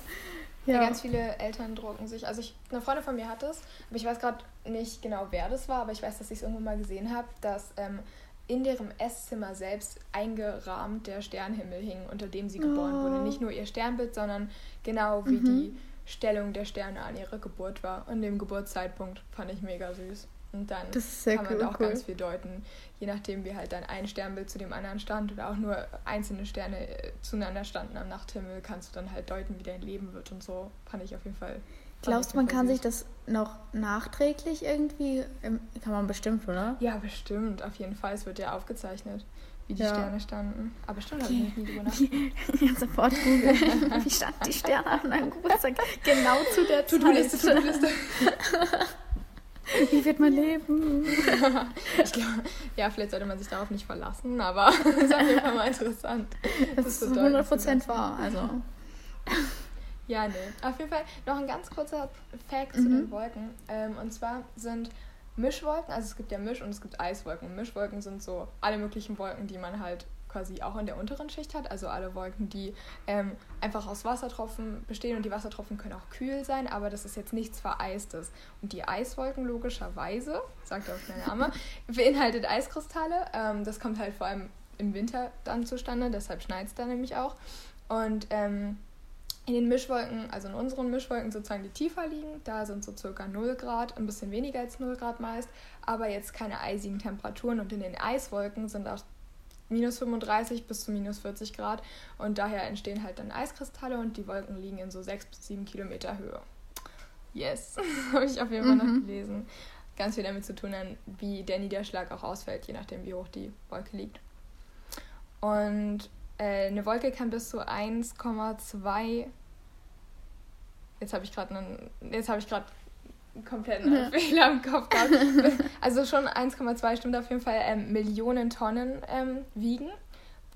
[SPEAKER 1] Ja. ja. ganz viele Eltern drucken sich. Also ich, eine Freundin von mir hat das, aber ich weiß gerade nicht genau, wer das war, aber ich weiß, dass ich es irgendwo mal gesehen habe, dass ähm, in deren Esszimmer selbst eingerahmt der Sternhimmel hing, unter dem sie geboren oh. wurde. Nicht nur ihr Sternbild, sondern genau wie mhm. die Stellung der Sterne an ihrer Geburt war. Und dem Geburtszeitpunkt fand ich mega süß. Und dann kann man cool, auch cool. ganz viel deuten, je nachdem wie halt dann ein Sternbild zu dem anderen stand oder auch nur einzelne Sterne äh, zueinander standen am Nachthimmel, kannst du dann halt deuten, wie dein Leben wird und so. Fand ich auf jeden Fall
[SPEAKER 2] Glaubst du, man kann sich das noch nachträglich irgendwie, kann man bestimmt, oder?
[SPEAKER 1] Ja, bestimmt, auf jeden Fall. Es wird ja aufgezeichnet, wie die
[SPEAKER 2] Ja.
[SPEAKER 1] Sterne standen. Aber stimmt, habe ich nicht nie drüber nachgedacht.
[SPEAKER 2] Ja, sofort googeln. Wie standen die Sterne an deinem Geburtstag? Genau zu der
[SPEAKER 1] To-Do-Liste. To-Do-Liste.
[SPEAKER 2] Wie wird mein Leben?
[SPEAKER 1] Ich glaube, ja, vielleicht sollte man sich darauf nicht verlassen, aber es ist auf jeden Fall mal interessant.
[SPEAKER 2] Das
[SPEAKER 1] Das
[SPEAKER 2] ist
[SPEAKER 1] bedeuten
[SPEAKER 2] 100%
[SPEAKER 1] zu
[SPEAKER 2] wahr. Also,
[SPEAKER 1] Ja, nee. Auf jeden Fall noch ein ganz kurzer Fact zu
[SPEAKER 2] Mhm.
[SPEAKER 1] den Wolken. Ähm, und zwar sind Mischwolken, also es gibt ja Misch- und es gibt Eiswolken. Und Mischwolken sind so alle möglichen Wolken, die man halt quasi auch in der unteren Schicht hat. Also alle Wolken, die ähm, einfach aus Wassertropfen bestehen. Und die Wassertropfen können auch kühl sein, aber das ist jetzt nichts Vereistes. Und die Eiswolken logischerweise, sagt auch der Name, beinhaltet Eiskristalle. Ähm, das kommt halt vor allem im Winter dann zustande, deshalb schneit es da nämlich auch. Und ähm, in den Mischwolken, also in unseren Mischwolken sozusagen, die tiefer liegen, da sind so circa 0 Grad, ein bisschen weniger als 0 Grad meist, aber jetzt keine eisigen Temperaturen. Und in den Eiswolken sind auch minus 35 bis zu minus 40 Grad und daher entstehen halt dann Eiskristalle und die Wolken liegen in so 6 bis 7 Kilometer Höhe. Yes, habe ich auf jeden Fall noch
[SPEAKER 2] Mhm.
[SPEAKER 1] gelesen. Ganz viel damit zu tun, dann, wie der Niederschlag auch ausfällt, je nachdem, wie hoch die Wolke liegt. Und äh, eine Wolke kann bis zu 1,2. Jetzt habe ich gerade einen. Jetzt habe ich gerade kompletten
[SPEAKER 2] Ja.
[SPEAKER 1] Fehler im Kopf gehabt. Also schon 1,2 stimmt auf jeden Fall ähm, Millionen Tonnen ähm, wiegen,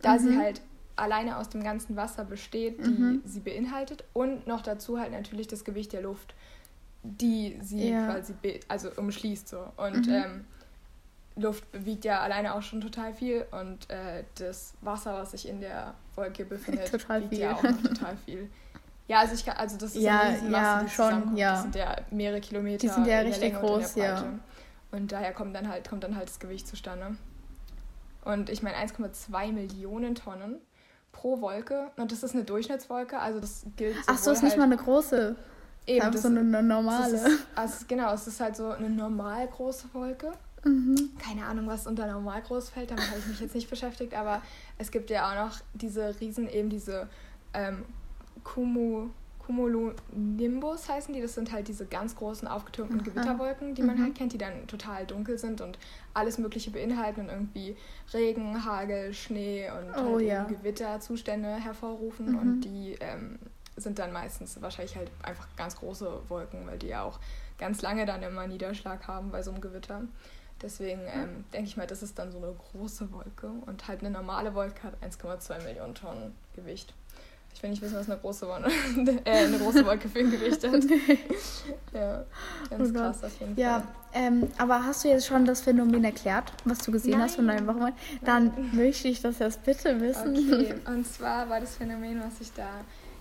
[SPEAKER 1] da sie
[SPEAKER 2] Mhm.
[SPEAKER 1] halt alleine aus dem ganzen Wasser besteht, die
[SPEAKER 2] Mhm.
[SPEAKER 1] sie beinhaltet und noch dazu halt natürlich das Gewicht der Luft, die sie
[SPEAKER 2] Ja.
[SPEAKER 1] quasi also umschließt so und
[SPEAKER 2] Mhm.
[SPEAKER 1] ähm, Luft wiegt ja alleine auch schon total viel und äh, das Wasser, was sich in der Wolke befindet,
[SPEAKER 2] Total
[SPEAKER 1] wiegt
[SPEAKER 2] viel.
[SPEAKER 1] ja auch noch total viel. Ja, also ich kann, also das ist
[SPEAKER 2] Ja,
[SPEAKER 1] eine
[SPEAKER 2] ja,
[SPEAKER 1] die
[SPEAKER 2] schon, ja.
[SPEAKER 1] Das sind ja mehrere Kilometer.
[SPEAKER 2] Die sind ja richtig
[SPEAKER 1] und
[SPEAKER 2] groß,
[SPEAKER 1] der
[SPEAKER 2] ja.
[SPEAKER 1] Und daher kommt dann halt, kommt dann halt das Gewicht zustande. Und ich meine 1,2 Millionen Tonnen pro Wolke. Und das ist eine Durchschnittswolke, also das gilt
[SPEAKER 2] ach so, ist nicht
[SPEAKER 1] halt,
[SPEAKER 2] mal eine große.
[SPEAKER 1] eben, das,
[SPEAKER 2] so eine, eine normale.
[SPEAKER 1] ist, also genau, es ist halt so eine normal große Wolke.
[SPEAKER 2] Mhm.
[SPEAKER 1] Keine Ahnung, was unter normal groß fällt, damit habe ich mich jetzt nicht beschäftigt, aber es gibt ja auch noch diese Riesen, eben diese ähm, Kumu, Cumulonimbus heißen die. Das sind halt diese ganz großen aufgetürmten
[SPEAKER 2] Aha.
[SPEAKER 1] Gewitterwolken, die man
[SPEAKER 2] Mhm.
[SPEAKER 1] halt kennt, die dann total dunkel sind und alles Mögliche beinhalten und irgendwie Regen, Hagel, Schnee und
[SPEAKER 2] Oh,
[SPEAKER 1] halt
[SPEAKER 2] ja.
[SPEAKER 1] Gewitterzustände hervorrufen
[SPEAKER 2] Mhm.
[SPEAKER 1] und die ähm, sind dann meistens wahrscheinlich halt einfach ganz große Wolken, weil die ja auch ganz lange dann immer Niederschlag haben bei so einem Gewitter. Deswegen ähm, denke ich mal, das ist dann so eine große Wolke und halt eine normale Wolke hat 1,2 Millionen Tonnen Gewicht. Ich will nicht wissen, was eine große, Wolke, äh, eine große Wolke für ein Gewicht hat. Ja, ganz
[SPEAKER 2] Oh
[SPEAKER 1] krass auf jeden
[SPEAKER 2] Ja,
[SPEAKER 1] Fall.
[SPEAKER 2] ähm, aber hast du jetzt schon das Phänomen erklärt, was du gesehen hast von
[SPEAKER 1] Nein.
[SPEAKER 2] deinem Wochenende? Dann möchte ich das jetzt bitte wissen.
[SPEAKER 1] Okay, und zwar war das Phänomen, was ich da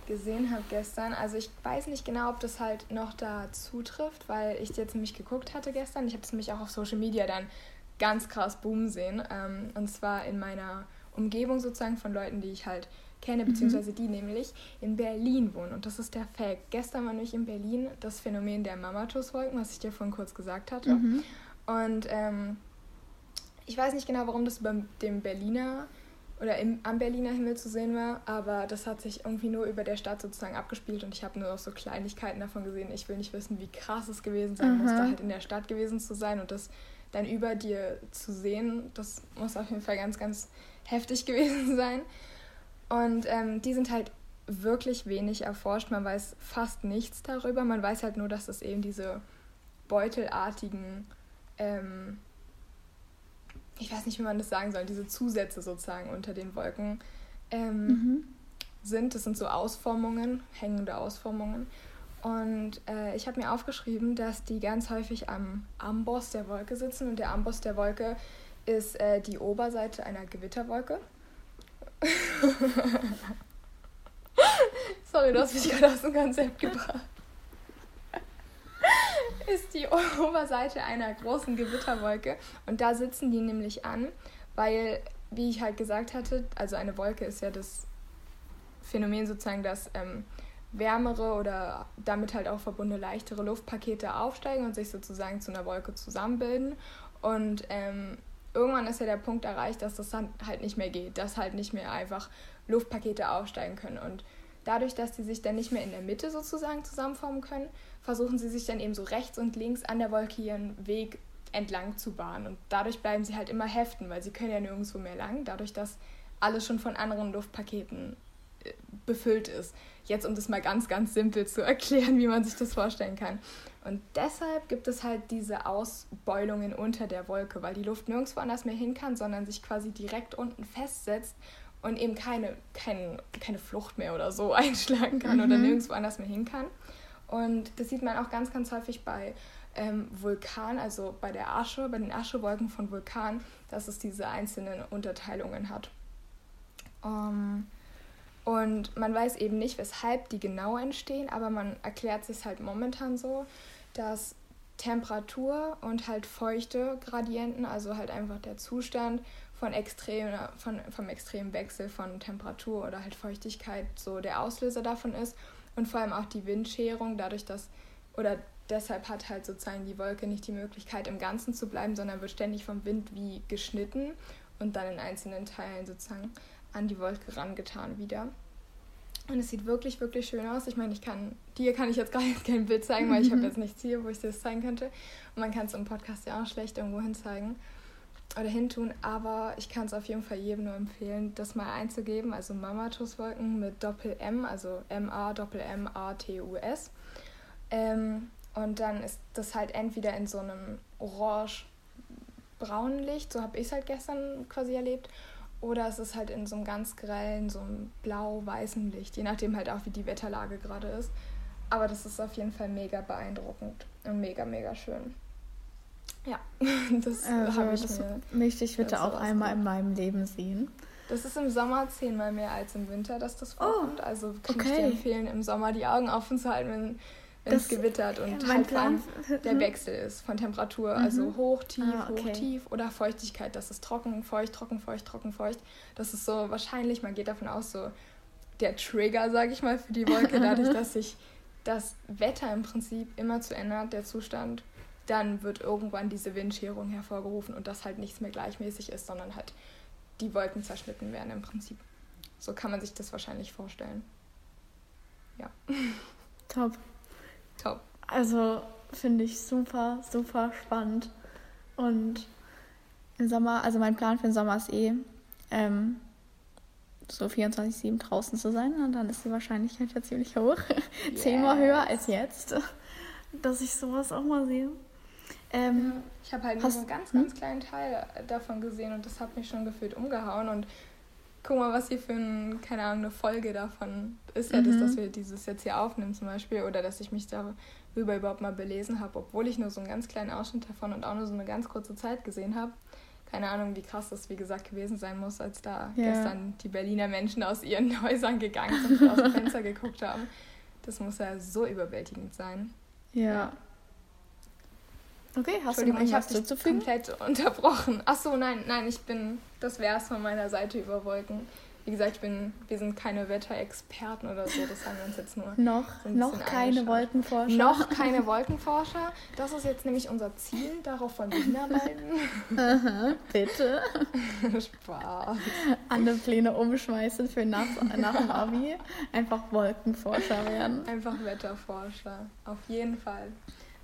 [SPEAKER 1] gesehen habe gestern. Also ich weiß nicht genau, ob das halt noch da zutrifft, weil ich jetzt nämlich geguckt hatte gestern. Ich habe es nämlich auch auf Social Media dann ganz krass boom sehen. Ähm, und zwar in meiner Umgebung sozusagen von Leuten, die ich halt kenne, beziehungsweise die nämlich in Berlin wohnen. Und das ist der Fact. Gestern war nämlich in Berlin das Phänomen der Mamatus-Wolken, was ich dir vorhin kurz gesagt hatte.
[SPEAKER 2] Mhm.
[SPEAKER 1] Und ähm, ich weiß nicht genau, warum das über dem Berliner oder im, am Berliner Himmel zu sehen war, aber das hat sich irgendwie nur über der Stadt sozusagen abgespielt und ich habe nur noch so Kleinigkeiten davon gesehen. Ich will nicht wissen, wie krass es gewesen sein muss,
[SPEAKER 2] Aha.
[SPEAKER 1] da halt in der Stadt gewesen zu sein und das dann über dir zu sehen. Das muss auf jeden Fall ganz, ganz heftig gewesen sein. Und ähm, die sind halt wirklich wenig erforscht. Man weiß fast nichts darüber. Man weiß halt nur, dass es eben diese beutelartigen, ähm, ich weiß nicht, wie man das sagen soll, diese Zusätze sozusagen unter den Wolken ähm,
[SPEAKER 2] Mhm.
[SPEAKER 1] sind. Das sind so Ausformungen, hängende Ausformungen. Und äh, ich habe mir aufgeschrieben, dass die ganz häufig am Amboss der Wolke sitzen. Und der Amboss der Wolke ist äh, die Oberseite einer Gewitterwolke. Sorry, du hast mich gerade aus dem Konzept gebracht. Ist die Oberseite einer großen Gewitterwolke. Und da sitzen die nämlich an, weil, wie ich halt gesagt hatte, also eine Wolke ist ja das Phänomen sozusagen, dass ähm, wärmere oder damit halt auch verbundene leichtere Luftpakete aufsteigen und sich sozusagen zu einer Wolke zusammenbilden. Und ähm, irgendwann ist ja der Punkt erreicht, dass das dann halt nicht mehr geht, dass halt nicht mehr einfach Luftpakete aufsteigen können. Und dadurch, dass die sich dann nicht mehr in der Mitte sozusagen zusammenformen können, versuchen sie sich dann eben so rechts und links an der Wolke ihren Weg entlang zu bahnen. Und dadurch bleiben sie halt immer heften, weil sie können ja nirgendwo mehr lang, dadurch, dass alles schon von anderen Luftpaketen äh, befüllt ist. Jetzt, um das mal ganz, ganz simpel zu erklären, wie man sich das vorstellen kann. Und deshalb gibt es halt diese Ausbeulungen unter der Wolke, weil die Luft nirgendwo anders mehr hin kann, sondern sich quasi direkt unten festsetzt und eben keine, kein, keine Flucht mehr oder so einschlagen kann mhm. oder nirgendwo anders mehr hin kann. Und das sieht man auch ganz, ganz häufig bei ähm, Vulkan, also bei der Asche, bei den Aschewolken von Vulkan, dass es diese einzelnen Unterteilungen hat. Um, ähm, und man weiß eben nicht, weshalb die genau entstehen, aber man erklärt sich halt momentan so, dass Temperatur und halt feuchte Gradienten, also halt einfach der Zustand von extrem, von, vom extremen Wechsel von Temperatur oder halt Feuchtigkeit so der Auslöser davon ist und vor allem auch die Windscherung, dadurch, dass, oder deshalb hat halt sozusagen die Wolke nicht die Möglichkeit im Ganzen zu bleiben, sondern wird ständig vom Wind wie geschnitten und dann in einzelnen Teilen sozusagen an die Wolke rangetan wieder. Und es sieht wirklich, wirklich schön aus. Ich meine, ich kann, dir kann ich jetzt gar kein Bild zeigen, weil ich habe jetzt nichts hier, wo ich dir das zeigen könnte. Und man kann es im Podcast ja auch schlecht irgendwo hin zeigen oder hintun, aber ich kann es auf jeden Fall jedem nur empfehlen, das mal einzugeben. Also Mamatus-Wolken mit Doppel-M, also M-A-Doppel-M-A-T-U-S. Ähm, und dann ist das halt entweder in so einem orange-braunen Licht, so habe ich es halt gestern quasi erlebt, oder es ist halt in so einem ganz grellen, so einem blau-weißen Licht, je nachdem halt auch, wie die Wetterlage gerade ist. Aber das ist auf jeden Fall mega beeindruckend und mega, mega schön. Ja, das
[SPEAKER 2] also, habe ich das mir möchte ich bitte auch einmal in meinem Leben sehen.
[SPEAKER 1] Das ist im Sommer zehnmal mehr als im Winter, dass das oh, vorkommt. Oh, also kann okay. ich dir empfehlen, im Sommer die Augen offen zu halten, wenn, wenn es gewittert und halt Plan, der Wechsel ist von Temperatur, mhm. also hoch, tief, ah, okay. hoch, tief oder Feuchtigkeit. Das ist trocken, feucht, trocken, feucht, trocken, feucht. Das ist so wahrscheinlich, man geht davon aus, so der Trigger, sage ich mal, für die Wolke, dadurch, dass sich das Wetter im Prinzip immer zu ändert, der Zustand dann wird irgendwann diese Windscherung hervorgerufen und das halt nichts mehr gleichmäßig ist, sondern halt die Wolken zerschnitten werden im Prinzip. So kann man sich das wahrscheinlich vorstellen. Ja.
[SPEAKER 2] Top. Top. Also finde ich super, super spannend. Und im Sommer, also mein Plan für den Sommer ist eh, ähm, so 24-7 draußen zu sein. Und dann ist die Wahrscheinlichkeit ja ziemlich hoch. Yes. Zehnmal höher als jetzt, dass ich sowas auch mal sehe.
[SPEAKER 1] Ähm, ich habe halt nur einen ganz, ganz hm? kleinen Teil davon gesehen und das hat mich schon gefühlt umgehauen. Und guck mal, was hier für ein, keine Ahnung, eine Folge davon ist. Ja, mhm. das, dass wir dieses jetzt hier aufnehmen zum Beispiel oder dass ich mich darüber überhaupt mal belesen habe, obwohl ich nur so einen ganz kleinen Ausschnitt davon und auch nur so eine ganz kurze Zeit gesehen habe. Keine Ahnung, wie krass das, wie gesagt, gewesen sein muss, als da ja. gestern die Berliner Menschen aus ihren Häusern gegangen sind und aus dem Fenster geguckt haben. Das muss ja so überwältigend sein. ja. ja. Okay, hast du noch ich habe dich komplett unterbrochen. Ach so, nein, nein, ich bin, das wäre es von meiner Seite über Wolken. Wie gesagt, ich bin, wir sind keine Wetterexperten oder so, das haben wir uns jetzt nur.
[SPEAKER 2] noch so noch keine Wolkenforscher.
[SPEAKER 1] Noch keine Wolkenforscher. Das ist jetzt nämlich unser Ziel, darauf wollen wir hinarbeiten. Aha,
[SPEAKER 2] bitte. Spaß. Alle Pläne umschmeißen für nach, nach dem Abi. Einfach Wolkenforscher werden.
[SPEAKER 1] Einfach Wetterforscher, auf jeden Fall.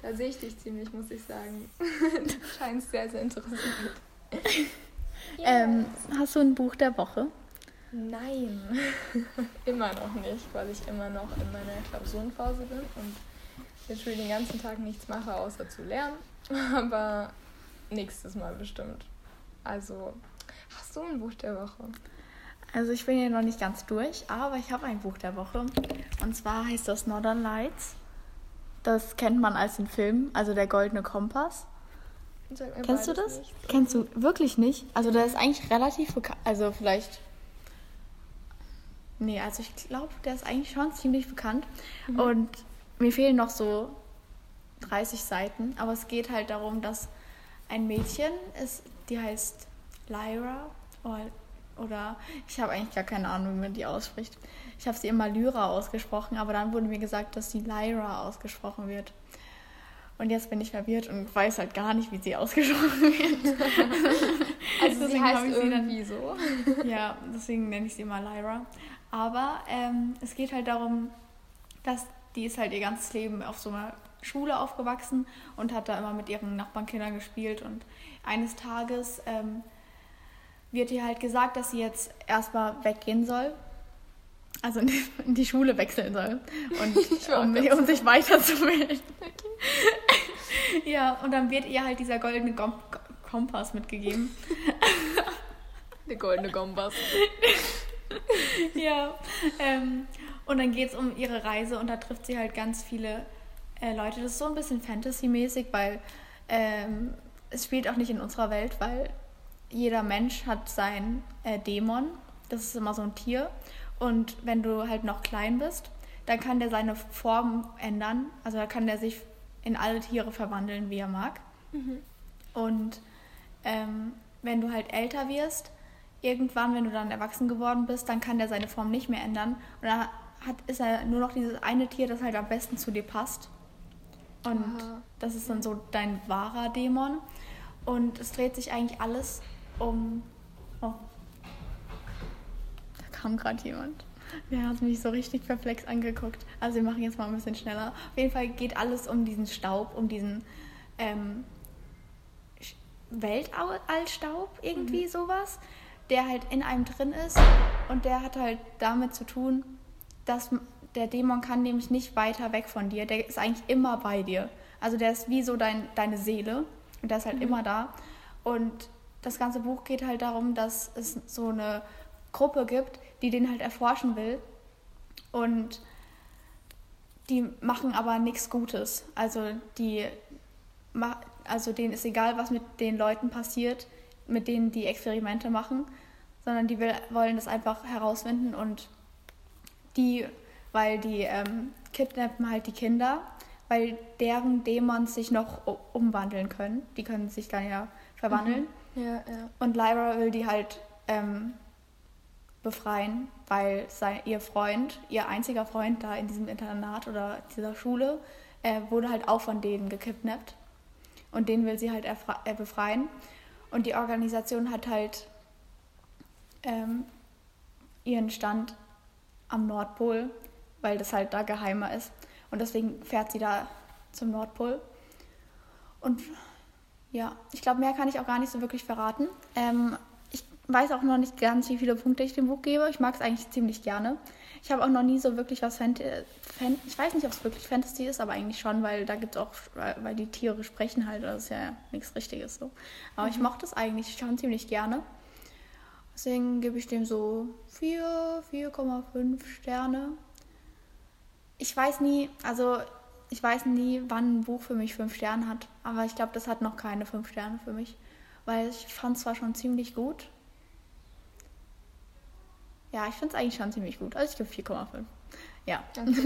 [SPEAKER 1] Da sehe ich dich ziemlich, muss ich sagen. du scheinst sehr, sehr interessiert.
[SPEAKER 2] Yes. Ähm, hast du ein Buch der Woche?
[SPEAKER 1] Nein, immer noch nicht, weil ich immer noch in meiner Klausurenphase bin und jetzt schon den ganzen Tag nichts mache, außer zu lernen. Aber nächstes Mal bestimmt. Also, hast du ein Buch der Woche?
[SPEAKER 2] Also ich bin ja noch nicht ganz durch, aber ich habe ein Buch der Woche. Und zwar heißt das Northern Lights das kennt man als den Film, also der Goldene Kompass. Kennst du das? Nicht. Kennst du wirklich nicht? Also der ist eigentlich relativ bekannt. Also vielleicht. Nee, also ich glaube, der ist eigentlich schon ziemlich bekannt. Mhm. Und mir fehlen noch so 30 Seiten. Aber es geht halt darum, dass ein Mädchen ist, die heißt Lyra oder oder ich habe eigentlich gar keine Ahnung, wie man die ausspricht. Ich habe sie immer Lyra ausgesprochen, aber dann wurde mir gesagt, dass sie Lyra ausgesprochen wird. Und jetzt bin ich verwirrt und weiß halt gar nicht, wie sie ausgesprochen wird. also sie heißt sie irgendwie dann, so? Ja, deswegen nenne ich sie immer Lyra. Aber ähm, es geht halt darum, dass die ist halt ihr ganzes Leben auf so einer Schule aufgewachsen und hat da immer mit ihren Nachbarnkindern gespielt. Und eines Tages ähm, wird ihr halt gesagt, dass sie jetzt erstmal weggehen soll. Also in die Schule wechseln soll. Und, um, um, sich weiterzubilden. Okay. ja, und dann wird ihr halt dieser goldene Gom Kompass mitgegeben.
[SPEAKER 1] Der goldene Kompass.
[SPEAKER 2] ja. Ähm, und dann geht es um ihre Reise und da trifft sie halt ganz viele äh, Leute. Das ist so ein bisschen Fantasy-mäßig, weil ähm, es spielt auch nicht in unserer Welt, weil jeder Mensch hat sein äh, Dämon. Das ist immer so ein Tier. Und wenn du halt noch klein bist, dann kann der seine Form ändern. Also da kann der sich in alle Tiere verwandeln, wie er mag. Mhm. Und ähm, wenn du halt älter wirst, irgendwann, wenn du dann erwachsen geworden bist, dann kann der seine Form nicht mehr ändern. Und dann hat, ist er nur noch dieses eine Tier, das halt am besten zu dir passt. Und Aha. das ist dann so dein wahrer Dämon. Und es dreht sich eigentlich alles um. Oh. Da kam gerade jemand. Der hat mich so richtig perplex angeguckt. Also wir machen jetzt mal ein bisschen schneller. Auf jeden Fall geht alles um diesen Staub, um diesen ähm, Weltallstaub, irgendwie mhm. sowas der halt in einem drin ist und der hat halt damit zu tun, dass der Dämon kann nämlich nicht weiter weg von dir, der ist eigentlich immer bei dir. Also der ist wie so dein, deine Seele und der ist halt mhm. immer da. Und das ganze Buch geht halt darum, dass es so eine Gruppe gibt, die den halt erforschen will und die machen aber nichts Gutes. Also die also denen ist egal, was mit den Leuten passiert mit denen die Experimente machen, sondern die will, wollen das einfach herausfinden und die, weil die ähm, kidnappen halt die Kinder, weil deren Dämons sich noch umwandeln können. Die können sich dann ja verwandeln.
[SPEAKER 1] Mhm. Ja, ja.
[SPEAKER 2] Und Lyra will die halt ähm, befreien, weil sein, ihr Freund, ihr einziger Freund da in diesem Internat oder dieser Schule, äh, wurde halt auch von denen gekidnappt. Und den will sie halt äh, befreien. Und die Organisation hat halt ähm, ihren Stand am Nordpol, weil das halt da geheimer ist. Und deswegen fährt sie da zum Nordpol. Und ja, ich glaube, mehr kann ich auch gar nicht so wirklich verraten. Ähm, ich weiß auch noch nicht ganz, wie viele Punkte ich dem Buch gebe. Ich mag es eigentlich ziemlich gerne. Ich habe auch noch nie so wirklich was Fantasy. Fan ich weiß nicht, ob es wirklich Fantasy ist, aber eigentlich schon, weil da gibt es auch, weil die Tiere sprechen halt, das ist ja nichts Richtiges so. Aber mhm. ich mochte es eigentlich schon ziemlich gerne. Deswegen gebe ich dem so 4, 4,5 Sterne. Ich weiß nie, also ich weiß nie, wann ein Buch für mich 5 Sterne hat, aber ich glaube, das hat noch keine 5 Sterne für mich. Weil ich fand es zwar schon ziemlich gut, ja, ich finde es eigentlich schon ziemlich gut. Also ich gebe 4,5. Ja. Okay.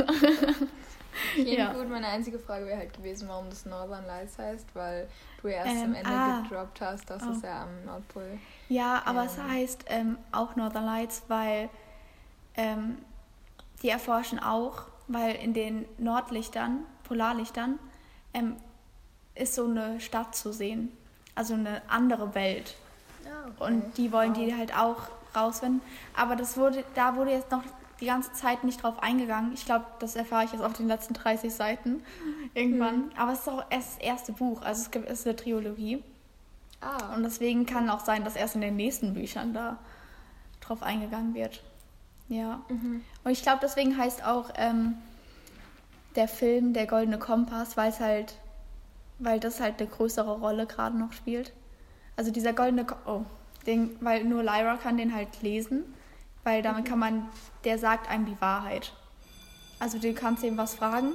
[SPEAKER 1] ja. gut. Meine einzige Frage wäre halt gewesen, warum das Northern Lights heißt, weil du erst ähm, am Ende ah, gedroppt hast, dass oh. es ja am Nordpol.
[SPEAKER 2] Ja, aber ähm, es heißt ähm, auch Northern Lights, weil ähm, die erforschen auch, weil in den Nordlichtern, Polarlichtern, ähm, ist so eine Stadt zu sehen. Also eine andere Welt. Ah, okay. Und die wollen wow. die halt auch rausfinden. Aber das wurde, da wurde jetzt noch die ganze Zeit nicht drauf eingegangen. Ich glaube, das erfahre ich jetzt auf den letzten 30 Seiten irgendwann. Mhm. Aber es ist auch erst das erste Buch, also es, gibt, es ist eine Trilogie. Ah. Und deswegen kann auch sein, dass erst in den nächsten Büchern da drauf eingegangen wird. Ja. Mhm. Und ich glaube, deswegen heißt auch ähm, der Film Der Goldene Kompass, weil es halt, weil das halt eine größere Rolle gerade noch spielt. Also dieser goldene Kompass. Oh, den, weil nur Lyra kann den halt lesen, weil damit kann man, der sagt einem die Wahrheit. Also du kannst ihm was fragen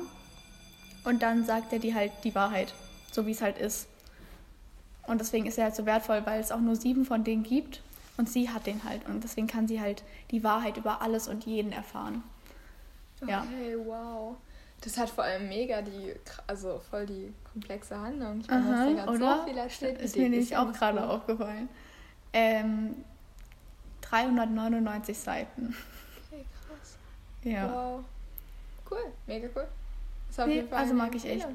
[SPEAKER 2] und dann sagt er dir halt die Wahrheit, so wie es halt ist. Und deswegen ist er halt so wertvoll, weil es auch nur sieben von denen gibt und sie hat den halt. Und deswegen kann sie halt die Wahrheit über alles und jeden erfahren.
[SPEAKER 1] Ja. Okay, wow. Das hat vor allem mega die, also voll die komplexe Handlung. Ich meine, Aha, oder? so viel
[SPEAKER 2] erzählt. Ist mir nicht auch gerade aufgefallen. Ähm, 399 Seiten.
[SPEAKER 1] Okay, krass.
[SPEAKER 2] Ja.
[SPEAKER 1] Wow. Cool, mega cool.
[SPEAKER 2] Auf nee, also mag ich echt.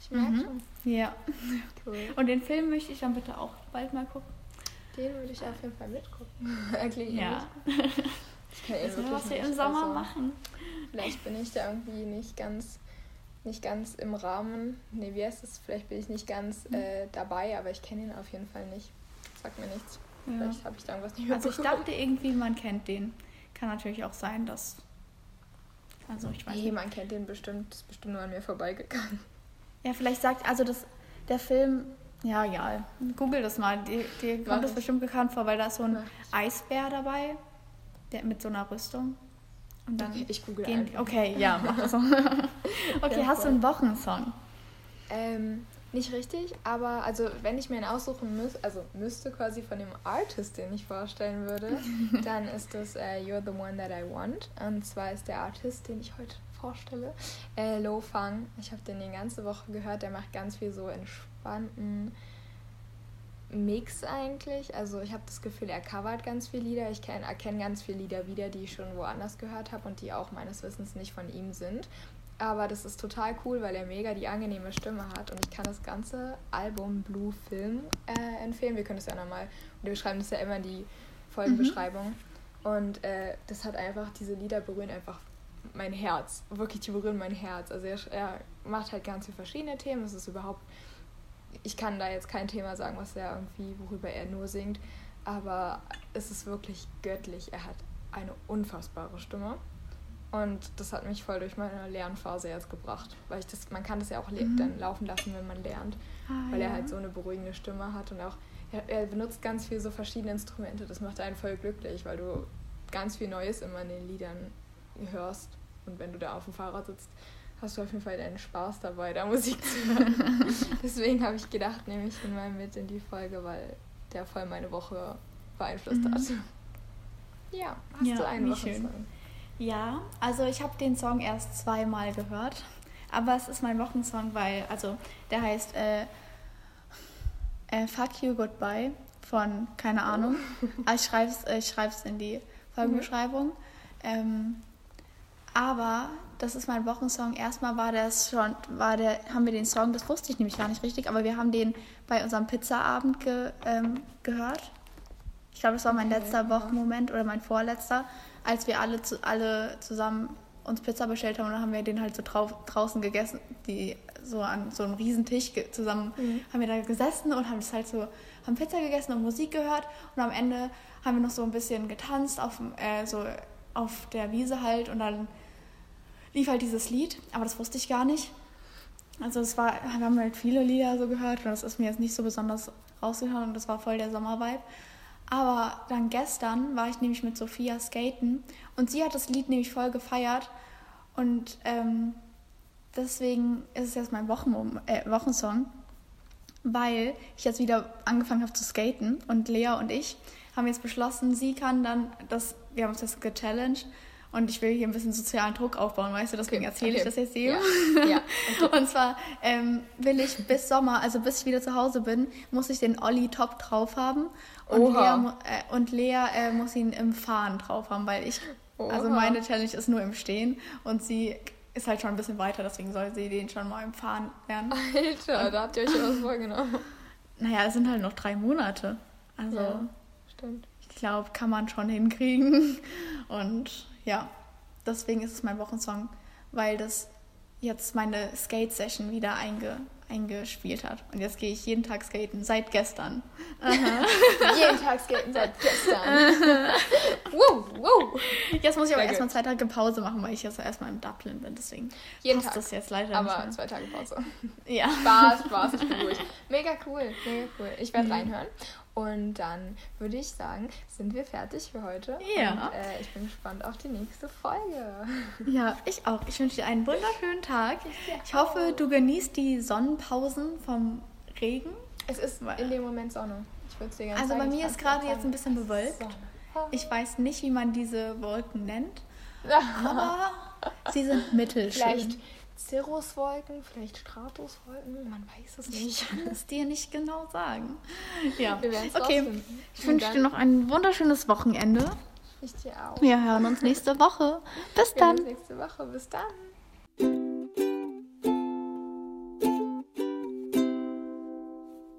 [SPEAKER 1] Ich merke mhm. schon.
[SPEAKER 2] Ja. Cool. Und den Film möchte ich dann bitte auch bald mal gucken.
[SPEAKER 1] Den würde ich auf jeden Fall mitgucken. Erklären
[SPEAKER 2] ja.
[SPEAKER 1] Ich kann
[SPEAKER 2] wir,
[SPEAKER 1] wirklich
[SPEAKER 2] was wir im Sommer
[SPEAKER 1] also,
[SPEAKER 2] machen.
[SPEAKER 1] Vielleicht bin ich da irgendwie nicht ganz, nicht ganz im Rahmen. Nee, wie heißt es? Vielleicht bin ich nicht ganz
[SPEAKER 2] Hm.
[SPEAKER 1] äh, dabei, aber ich kenne ihn auf jeden Fall nicht. Sagt mir nichts.
[SPEAKER 2] Ja.
[SPEAKER 1] Vielleicht habe ich da irgendwas nicht mehr
[SPEAKER 2] Also ich dachte irgendwie, man kennt den. Kann natürlich auch sein, dass. Also ich weiß
[SPEAKER 1] Nee,
[SPEAKER 2] nicht.
[SPEAKER 1] man kennt den bestimmt. Ist bestimmt nur an mir vorbeigegangen.
[SPEAKER 2] Ja, vielleicht sagt, also das, der Film, ja, egal. Google das mal. Dir, dir kommt das
[SPEAKER 1] ich.
[SPEAKER 2] bestimmt bekannt vor, weil da ist so ein Eisbär dabei, der mit so einer Rüstung. Und dann
[SPEAKER 1] Okay, ich google
[SPEAKER 2] gehen. Okay, ja, mach das. okay,
[SPEAKER 1] Ja,
[SPEAKER 2] hast du
[SPEAKER 1] voll.
[SPEAKER 2] einen Wochensong?
[SPEAKER 1] Ähm, nicht richtig, aber also wenn ich mir einen aussuchen müsste, also müsste quasi von dem Artist, den ich vorstellen würde, dann ist das äh, You're the One That I Want. Und zwar ist der Artist, den ich heute vorstelle, äh, Lo Fang. Ich habe den die ganze Woche gehört. Der macht ganz viel so entspannten Mix eigentlich. Also ich habe das Gefühl, er covert ganz viele Lieder. Ich kenn, erkenne ganz viele Lieder wieder, die ich schon woanders gehört habe und die auch meines Wissens nicht von ihm sind. Aber das ist total cool, weil er mega die angenehme Stimme hat und ich kann das ganze Album Blue Film äh, empfehlen. Wir können es ja nochmal, und wir schreiben das ja immer in die Folgenbeschreibung. Und äh, das hat einfach, diese Lieder berühren einfach mein Herz. Wirklich, die berühren mein Herz. Also er, er macht halt ganz viele verschiedene Themen. Es ist überhaupt, ich kann da jetzt kein Thema sagen, was er irgendwie, worüber er nur singt. Aber es ist wirklich göttlich. Er hat eine unfassbare Stimme. Und das hat mich voll durch meine Lernphase jetzt gebracht. Weil ich das, man kann das ja auch
[SPEAKER 2] Mhm.
[SPEAKER 1] dann laufen lassen, wenn man lernt.
[SPEAKER 2] Ah,
[SPEAKER 1] Weil
[SPEAKER 2] ja.
[SPEAKER 1] er halt so eine beruhigende Stimme hat und auch, er, er benutzt ganz viel so verschiedene Instrumente. Das macht einen voll glücklich, weil du ganz viel Neues immer in den Liedern hörst. Und wenn du da auf dem Fahrrad sitzt, hast du auf jeden Fall deinen Spaß dabei, da Musik zu hören. Deswegen habe ich gedacht, nehme ich ihn mal mit in die Folge, weil der voll meine Woche beeinflusst
[SPEAKER 2] Mhm.
[SPEAKER 1] hat. Ja, hast
[SPEAKER 2] Ja,
[SPEAKER 1] du einen. Wochensong?
[SPEAKER 2] Ja, also ich habe den Song erst zweimal gehört, aber es ist mein Wochensong, weil, also der heißt äh, äh, Fuck You Goodbye von, keine Ahnung, Ah, ich schreibe es ich schreib's in die Folgenbeschreibung. Ähm, aber das ist mein Wochensong. Erstmal war das schon, war der, haben wir den Song, das wusste ich nämlich gar nicht richtig, aber wir haben den bei unserem Pizzaabend ge, ähm, gehört. Ich glaube, das war mein
[SPEAKER 1] Okay,
[SPEAKER 2] letzter. Wochenmoment oder mein vorletzter, als wir alle, zu, alle zusammen uns Pizza bestellt haben und dann haben wir den halt so drau draußen gegessen, die so an so einem riesen Tisch ge zusammen
[SPEAKER 1] Mhm.
[SPEAKER 2] haben wir da gesessen und haben das halt so, haben Pizza gegessen und Musik gehört und am Ende haben wir noch so ein bisschen getanzt auf, äh, so auf der Wiese halt und dann lief halt dieses Lied, aber das wusste ich gar nicht. Also es war, wir haben halt viele Lieder so gehört und das ist mir jetzt nicht so besonders rausgehauen und das war voll der Sommervibe. Aber dann gestern war ich nämlich mit Sophia skaten und sie hat das Lied nämlich voll gefeiert und ähm, deswegen ist es jetzt mein Wochen äh, Wochensong, weil ich jetzt wieder angefangen habe zu skaten und Lea und ich haben jetzt beschlossen, sie kann dann das, wir haben uns das gechallenged und ich will hier ein bisschen sozialen Druck aufbauen, weißt du, deswegen
[SPEAKER 1] Okay,
[SPEAKER 2] erzähle ich
[SPEAKER 1] okay.
[SPEAKER 2] das jetzt jedem.
[SPEAKER 1] Ja, ja.
[SPEAKER 2] Und zwar ähm, will ich bis Sommer, also bis ich wieder zu Hause bin, muss ich den Olli Top drauf haben. Und
[SPEAKER 1] Oha.
[SPEAKER 2] Lea, äh, und Lea äh, muss ihn im Fahren drauf haben, weil ich, also
[SPEAKER 1] Oha.
[SPEAKER 2] meine Challenge ist nur im Stehen und sie ist halt schon ein bisschen weiter, deswegen soll sie den schon mal im Fahren lernen.
[SPEAKER 1] Alter, da habt ihr euch was vorgenommen.
[SPEAKER 2] Naja, es sind halt noch drei Monate. Also
[SPEAKER 1] Ja. Stimmt.
[SPEAKER 2] ich glaube, kann man schon hinkriegen. Und ja, deswegen ist es mein Wochensong, weil das jetzt meine Skate-Session wieder einge eingespielt hat. Und jetzt gehe ich jeden Tag skaten, seit gestern.
[SPEAKER 1] Jeden Tag skaten seit gestern. wow, wow.
[SPEAKER 2] Jetzt muss ich aber erstmal zwei Tage Pause machen, weil ich jetzt erstmal in Dublin bin. Deswegen
[SPEAKER 1] Jeden
[SPEAKER 2] passt
[SPEAKER 1] Tag.
[SPEAKER 2] das jetzt leider
[SPEAKER 1] Aber
[SPEAKER 2] nicht mehr.
[SPEAKER 1] zwei Tage Pause.
[SPEAKER 2] Ja.
[SPEAKER 1] Spaß, Spaß, ich bin ruhig. Mega cool, mega cool. Ich werde
[SPEAKER 2] Mhm.
[SPEAKER 1] reinhören. Und dann würde ich sagen, sind wir fertig für heute.
[SPEAKER 2] Ja.
[SPEAKER 1] Und äh, ich bin gespannt auf die nächste Folge.
[SPEAKER 2] Ja, ich auch. Ich wünsche dir einen wunderschönen Tag. Ich hoffe, du genießt die Sonnenpausen vom Regen.
[SPEAKER 1] Es ist in dem Moment Sonne. Ich würde es dir gerne
[SPEAKER 2] Also bei
[SPEAKER 1] zeigen.
[SPEAKER 2] mir ist gerade jetzt ein bisschen bewölkt. Ich weiß nicht, wie man diese Wolken nennt, aber sie sind mittelschön.
[SPEAKER 1] Vielleicht Cirruswolken, vielleicht Stratuswolken, man weiß es
[SPEAKER 2] Ich
[SPEAKER 1] nicht.
[SPEAKER 2] kann es dir nicht genau sagen. Ja, okay. Ich wünsche dir noch ein wunderschönes Wochenende.
[SPEAKER 1] Ich dir auch.
[SPEAKER 2] Wir hören uns nächste Woche. Bis
[SPEAKER 1] Wir
[SPEAKER 2] dann.
[SPEAKER 1] uns nächste Woche. Bis dann.